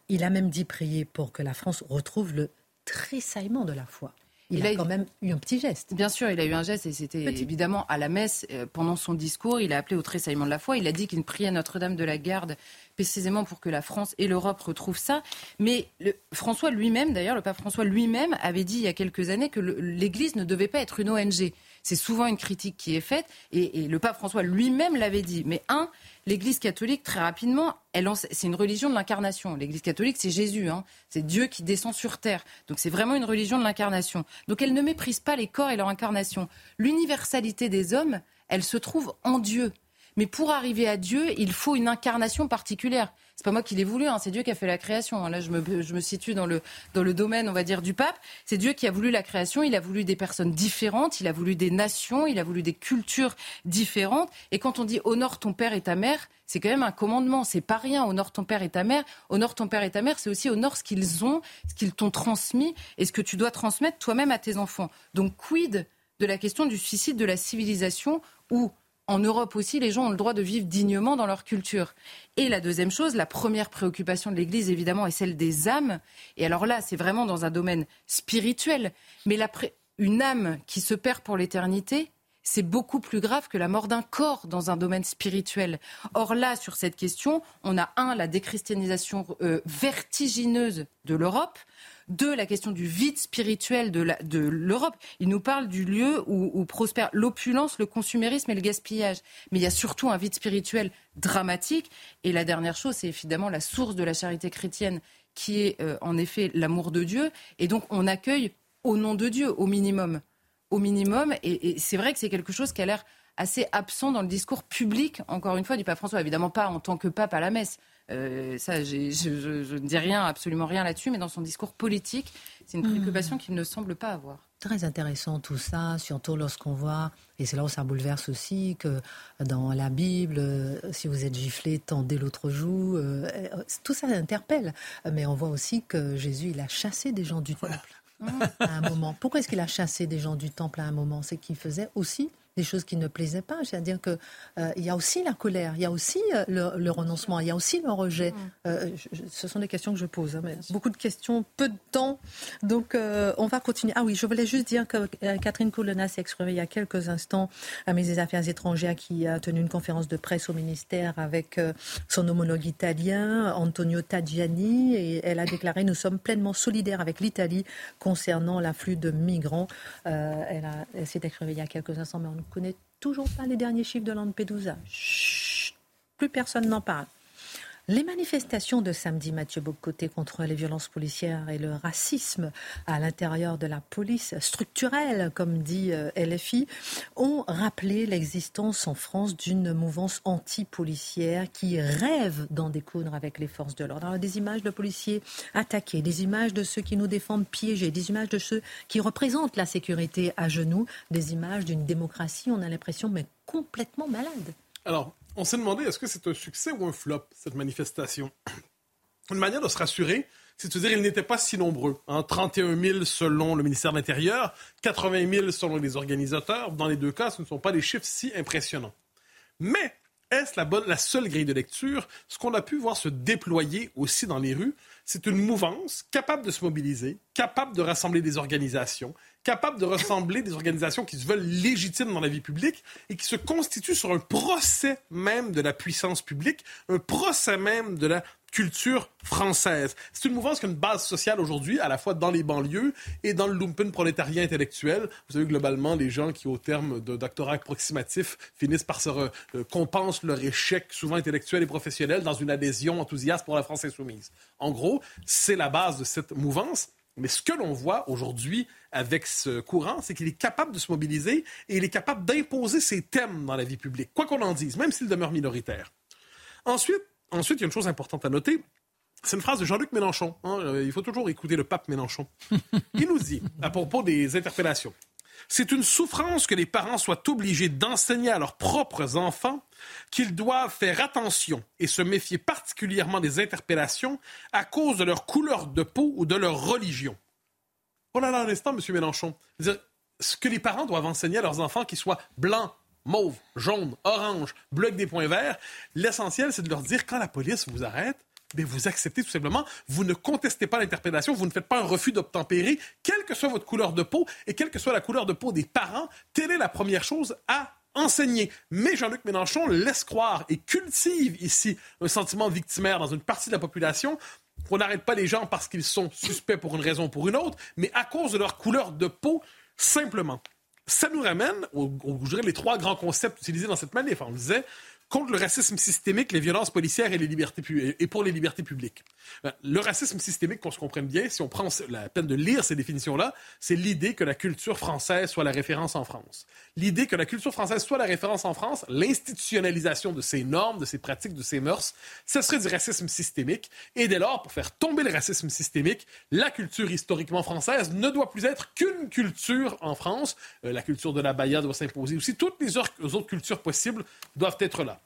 Speaker 1: Il a même dit prier pour que la France retrouve le tressaillement de la foi. Il, a, quand même eu un petit geste.
Speaker 6: Bien sûr, il a eu un geste et c'était évidemment à la messe, euh, pendant son discours, il a appelé au tressaillement de la foi. Il a dit qu'il priait Notre-Dame de la Garde précisément pour que la France et l'Europe retrouvent ça. Mais le, François lui-même, d'ailleurs, le pape François lui-même avait dit il y a quelques années que l'Église ne devait pas être une ONG. C'est souvent une critique qui est faite, et, le pape François lui-même l'avait dit. Mais un, l'Église catholique, très rapidement, c'est une religion de l'incarnation. L'Église catholique, c'est Jésus, hein. c'est Dieu qui descend sur terre. Donc c'est vraiment une religion de l'incarnation. Donc elle ne méprise pas les corps et leur incarnation. L'universalité des hommes, elle se trouve en Dieu. Mais pour arriver à Dieu, il faut une incarnation particulière. C'est pas moi qui l'ai voulu, hein, c'est Dieu qui a fait la création. Là, je me, je me situe dans le, dans le domaine, on va dire, du pape. C'est Dieu qui a voulu la création. Il a voulu des personnes différentes, il a voulu des nations, il a voulu des cultures différentes. Et quand on dit honore ton père et ta mère, c'est quand même un commandement. C'est pas rien. Honore ton père et ta mère. Honore ton père et ta mère, c'est aussi honore ce qu'ils ont, ce qu'ils t'ont transmis et ce que tu dois transmettre toi-même à tes enfants. Donc, quid de la question du suicide de la civilisation où en Europe aussi, les gens ont le droit de vivre dignement dans leur culture. Et la deuxième chose, la première préoccupation de l'Église, évidemment, est celle des âmes. Et alors là, c'est vraiment dans un domaine spirituel. Mais une âme qui se perd pour l'éternité, c'est beaucoup plus grave que la mort d'un corps dans un domaine spirituel. Or là, sur cette question, on a un, la déchristianisation euh, vertigineuse de l'Europe. Deux, la question du vide spirituel de l'Europe. Il nous parle du lieu où, où prospère l'opulence, le consumérisme et le gaspillage. Mais il y a surtout un vide spirituel dramatique. Et la dernière chose, c'est évidemment la source de la charité chrétienne, qui est euh, en effet l'amour de Dieu. Et donc, on accueille au nom de Dieu, au minimum. Au minimum. Et, et c'est vrai que c'est quelque chose qui a l'air assez absent dans le discours public, encore une fois, du pape François. Évidemment pas en tant que pape à la messe. Euh, ça, je, je, ne dis rien, absolument rien là-dessus, mais dans son discours politique, c'est une hmm. préoccupation qu'il ne semble pas avoir.
Speaker 1: Très intéressant tout ça, surtout lorsqu'on voit, et c'est là où ça bouleverse aussi, que dans la Bible, euh, si vous êtes giflé, tendez l'autre joue, euh, tout ça interpelle. Mais on voit aussi que Jésus, il a chassé des gens du temple à un moment. Pourquoi est-ce qu'il a chassé des gens du temple à un moment? C'est qu'il faisait aussi des choses qui ne plaisaient pas. C'est-à-dire qu'il euh, y a aussi la colère, il y a aussi euh, le, renoncement, il y a aussi le rejet. Mm. Euh, ce sont des questions que je pose. Hein, mais beaucoup de questions, peu de temps. Donc, on va continuer. Ah oui, je voulais juste dire que Catherine Colonna s'est exprimée il y a quelques instants à ministre des Affaires étrangères qui a tenu une conférence de presse au ministère avec son homologue italien, Antonio Tajani, et elle a déclaré Nous sommes pleinement solidaires avec l'Italie concernant l'afflux de migrants. elle, elle s'est exprimée il y a quelques instants, mais on connaît toujours pas les derniers chiffres de Lampedusa. Chut, plus personne n'en parle. Les manifestations de samedi, Mathieu Bocoté, contre les violences policières et le racisme à l'intérieur de la police structurelle, comme dit euh, LFI, ont rappelé l'existence en France d'une mouvance anti-policière qui rêve d'en découdre avec les forces de l'ordre. Des images de policiers attaqués, des images de ceux qui nous défendent piégés, des images de ceux qui représentent la sécurité à genoux, des images d'une démocratie, on a l'impression, mais complètement malade.
Speaker 3: Alors, on s'est demandé est-ce que c'est un succès ou un flop, cette manifestation? Une manière de se rassurer, c'est de dire qu'ils n'étaient pas si nombreux. Hein, 31 000 selon le ministère de l'Intérieur, 80 000 selon les organisateurs. Dans les deux cas, ce ne sont pas des chiffres si impressionnants. Mais est-ce la, la seule grille de lecture? Ce qu'on a pu voir se déployer aussi dans les rues, c'est une mouvance capable de se mobiliser, capable de rassembler des organisations, capable de ressembler des organisations qui se veulent légitimes dans la vie publique et qui se constituent sur un procès même de la puissance publique, un procès même de la culture française. C'est une mouvance qui a une base sociale aujourd'hui, à la fois dans les banlieues et dans le lumpen prolétariat intellectuel. Vous savez, globalement, les gens qui, au terme de doctorat approximatif, finissent par se euh, compensent leur échec, souvent intellectuel et professionnel, dans une adhésion enthousiaste pour la France insoumise. En gros, c'est la base de cette mouvance. Mais ce que l'on voit aujourd'hui avec ce courant, c'est qu'il est capable de se mobiliser et il est capable d'imposer ses thèmes dans la vie publique, quoi qu'on en dise, même s'il demeure minoritaire. Ensuite, ensuite, il y a une chose importante à noter. C'est une phrase de Jean-Luc Mélenchon. Hein, euh, il faut toujours écouter le pape Mélenchon. Il nous dit, à propos des interpellations, c'est une souffrance que les parents soient obligés d'enseigner à leurs propres enfants qu'ils doivent faire attention et se méfier particulièrement des interpellations à cause de leur couleur de peau ou de leur religion. Oh là un instant, M. Mélenchon. ce que les parents doivent enseigner à leurs enfants, qu'ils soient blancs, mauves, jaunes, orange, bleus avec des points verts, l'essentiel, c'est de leur dire quand la police vous arrête, mais vous acceptez tout simplement, vous ne contestez pas l'interpellation, vous ne faites pas un refus d'obtempérer, quelle que soit votre couleur de peau et quelle que soit la couleur de peau des parents, telle est la première chose à enseigner. Mais Jean-Luc Mélenchon laisse croire et cultive ici un sentiment victimaire dans une partie de la population qu'on n'arrête pas les gens parce qu'ils sont suspects pour une raison ou pour une autre, mais à cause de leur couleur de peau, simplement. Ça nous ramène, aux, les trois grands concepts utilisés dans cette manif. On disait, contre le racisme systémique, les violences policières et, les libertés, et pour les libertés publiques. Ben, le racisme systémique, qu'on se comprenne bien, si on prend la peine de lire ces définitions-là, c'est l'idée que la culture française soit la référence en France. L'idée que la culture française soit la référence en France, l'institutionnalisation de ces normes, de ces pratiques, de ces mœurs, ce serait du racisme systémique. Et dès lors, pour faire tomber le racisme systémique, la culture historiquement française ne doit plus être qu'une culture en France. Euh, la culture de la baya doit s'imposer aussi. Toutes les autres cultures possibles doivent être là.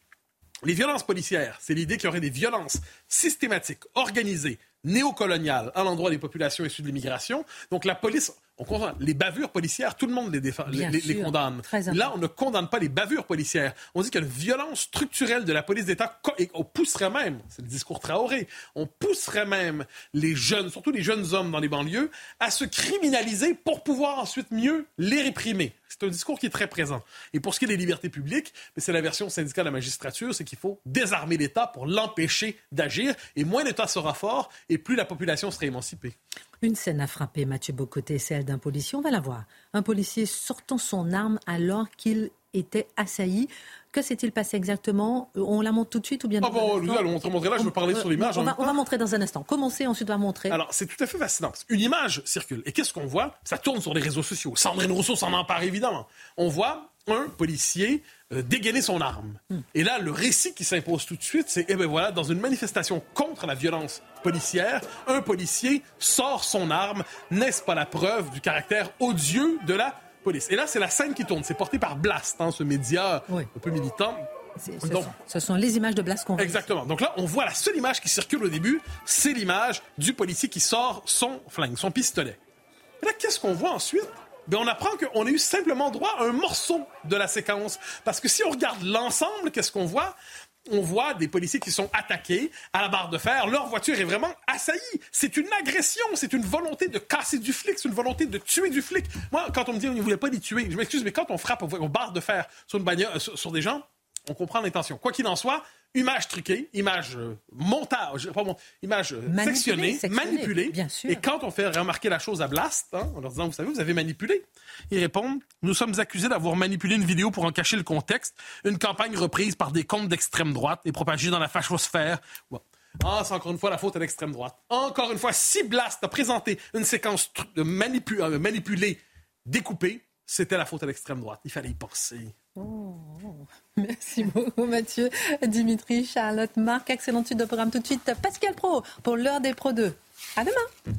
Speaker 3: Les violences policières, c'est l'idée qu'il y aurait des violences systématiques, organisées, néocoloniales à l'endroit des populations issues de l'immigration. Donc la police, on condamne les bavures policières, tout le monde les, les, condamne. Là, on ne condamne pas les bavures policières. On dit qu'il y a une violence structurelle de la police d'État et on pousserait même, c'est le discours Traoré, on pousserait même les jeunes, surtout les jeunes hommes dans les banlieues, à se criminaliser pour pouvoir ensuite mieux les réprimer. C'est un discours qui est très présent. Et pour ce qui est des libertés publiques, c'est la version syndicale de la magistrature, c'est qu'il faut désarmer l'État pour l'empêcher d'agir. Et moins l'État sera fort, et plus la population sera émancipée.
Speaker 1: Une scène a frappé Mathieu Bocoté, celle d'un policier. On va la voir. Un policier sortant son arme alors qu'il était assailli. Que s'est-il passé exactement? On la montre tout de suite ou bien
Speaker 3: ah bon, nous allons montrer, montrer là, je veux parler sur l'image.
Speaker 1: On, va, montrer dans un instant. Commencer, ensuite on va montrer.
Speaker 3: Alors, c'est tout à fait fascinant. Une image circule. Et qu'est-ce qu'on voit? Ça tourne sur les réseaux sociaux. Sandrine Rousseau s'en empare évidemment. On voit un policier euh, dégainer son arme. Hmm. Et là, le récit qui s'impose tout de suite, c'est, eh ben voilà, dans une manifestation contre la violence policière, un policier sort son arme. N'est-ce pas la preuve du caractère odieux de la police. Et là, c'est la scène qui tourne. C'est porté par Blast, hein, ce média un peu militant.
Speaker 1: ce sont les images de Blast qu'on
Speaker 3: Exactement. Donc là, on voit la seule image qui circule au début, c'est l'image du policier qui sort son flingue, son pistolet. Et là, qu'est-ce qu'on voit ensuite? Ben, on apprend qu'on a eu simplement droit à un morceau de la séquence. Parce que si on regarde l'ensemble, qu'est-ce qu'on voit? On voit des policiers qui sont attaqués à la barre de fer. Leur voiture est vraiment assaillie. C'est une agression, c'est une volonté de casser du flic, c'est une volonté de tuer du flic. Moi, quand on me dit qu'on ne voulait pas les tuer, je m'excuse, mais quand on frappe aux barres de fer sur, une bagnole, euh, sur des gens, on comprend l'intention. Quoi qu'il en soit, image truquée, image euh, montage, pardon, image euh, sectionnée, manipulée.
Speaker 1: Bien sûr.
Speaker 3: Et quand on fait remarquer la chose à Blast, hein, en leur disant, vous savez, vous avez manipulé, ils répondent, nous sommes accusés d'avoir manipulé une vidéo pour en cacher le contexte, une campagne reprise par des comptes d'extrême droite et propagée dans la fachosphère. Ah, c'est encore une fois la faute à l'extrême droite. Encore une fois, si Blast a présenté une séquence euh, manipulée, découpée, c'était la faute à l'extrême droite. Il fallait y penser.
Speaker 1: Oh, merci beaucoup Mathieu, Dimitri, Charlotte, Marc. Excellente suite de programme tout de suite. Pascal Pro pour l'heure des Pro 2. À demain.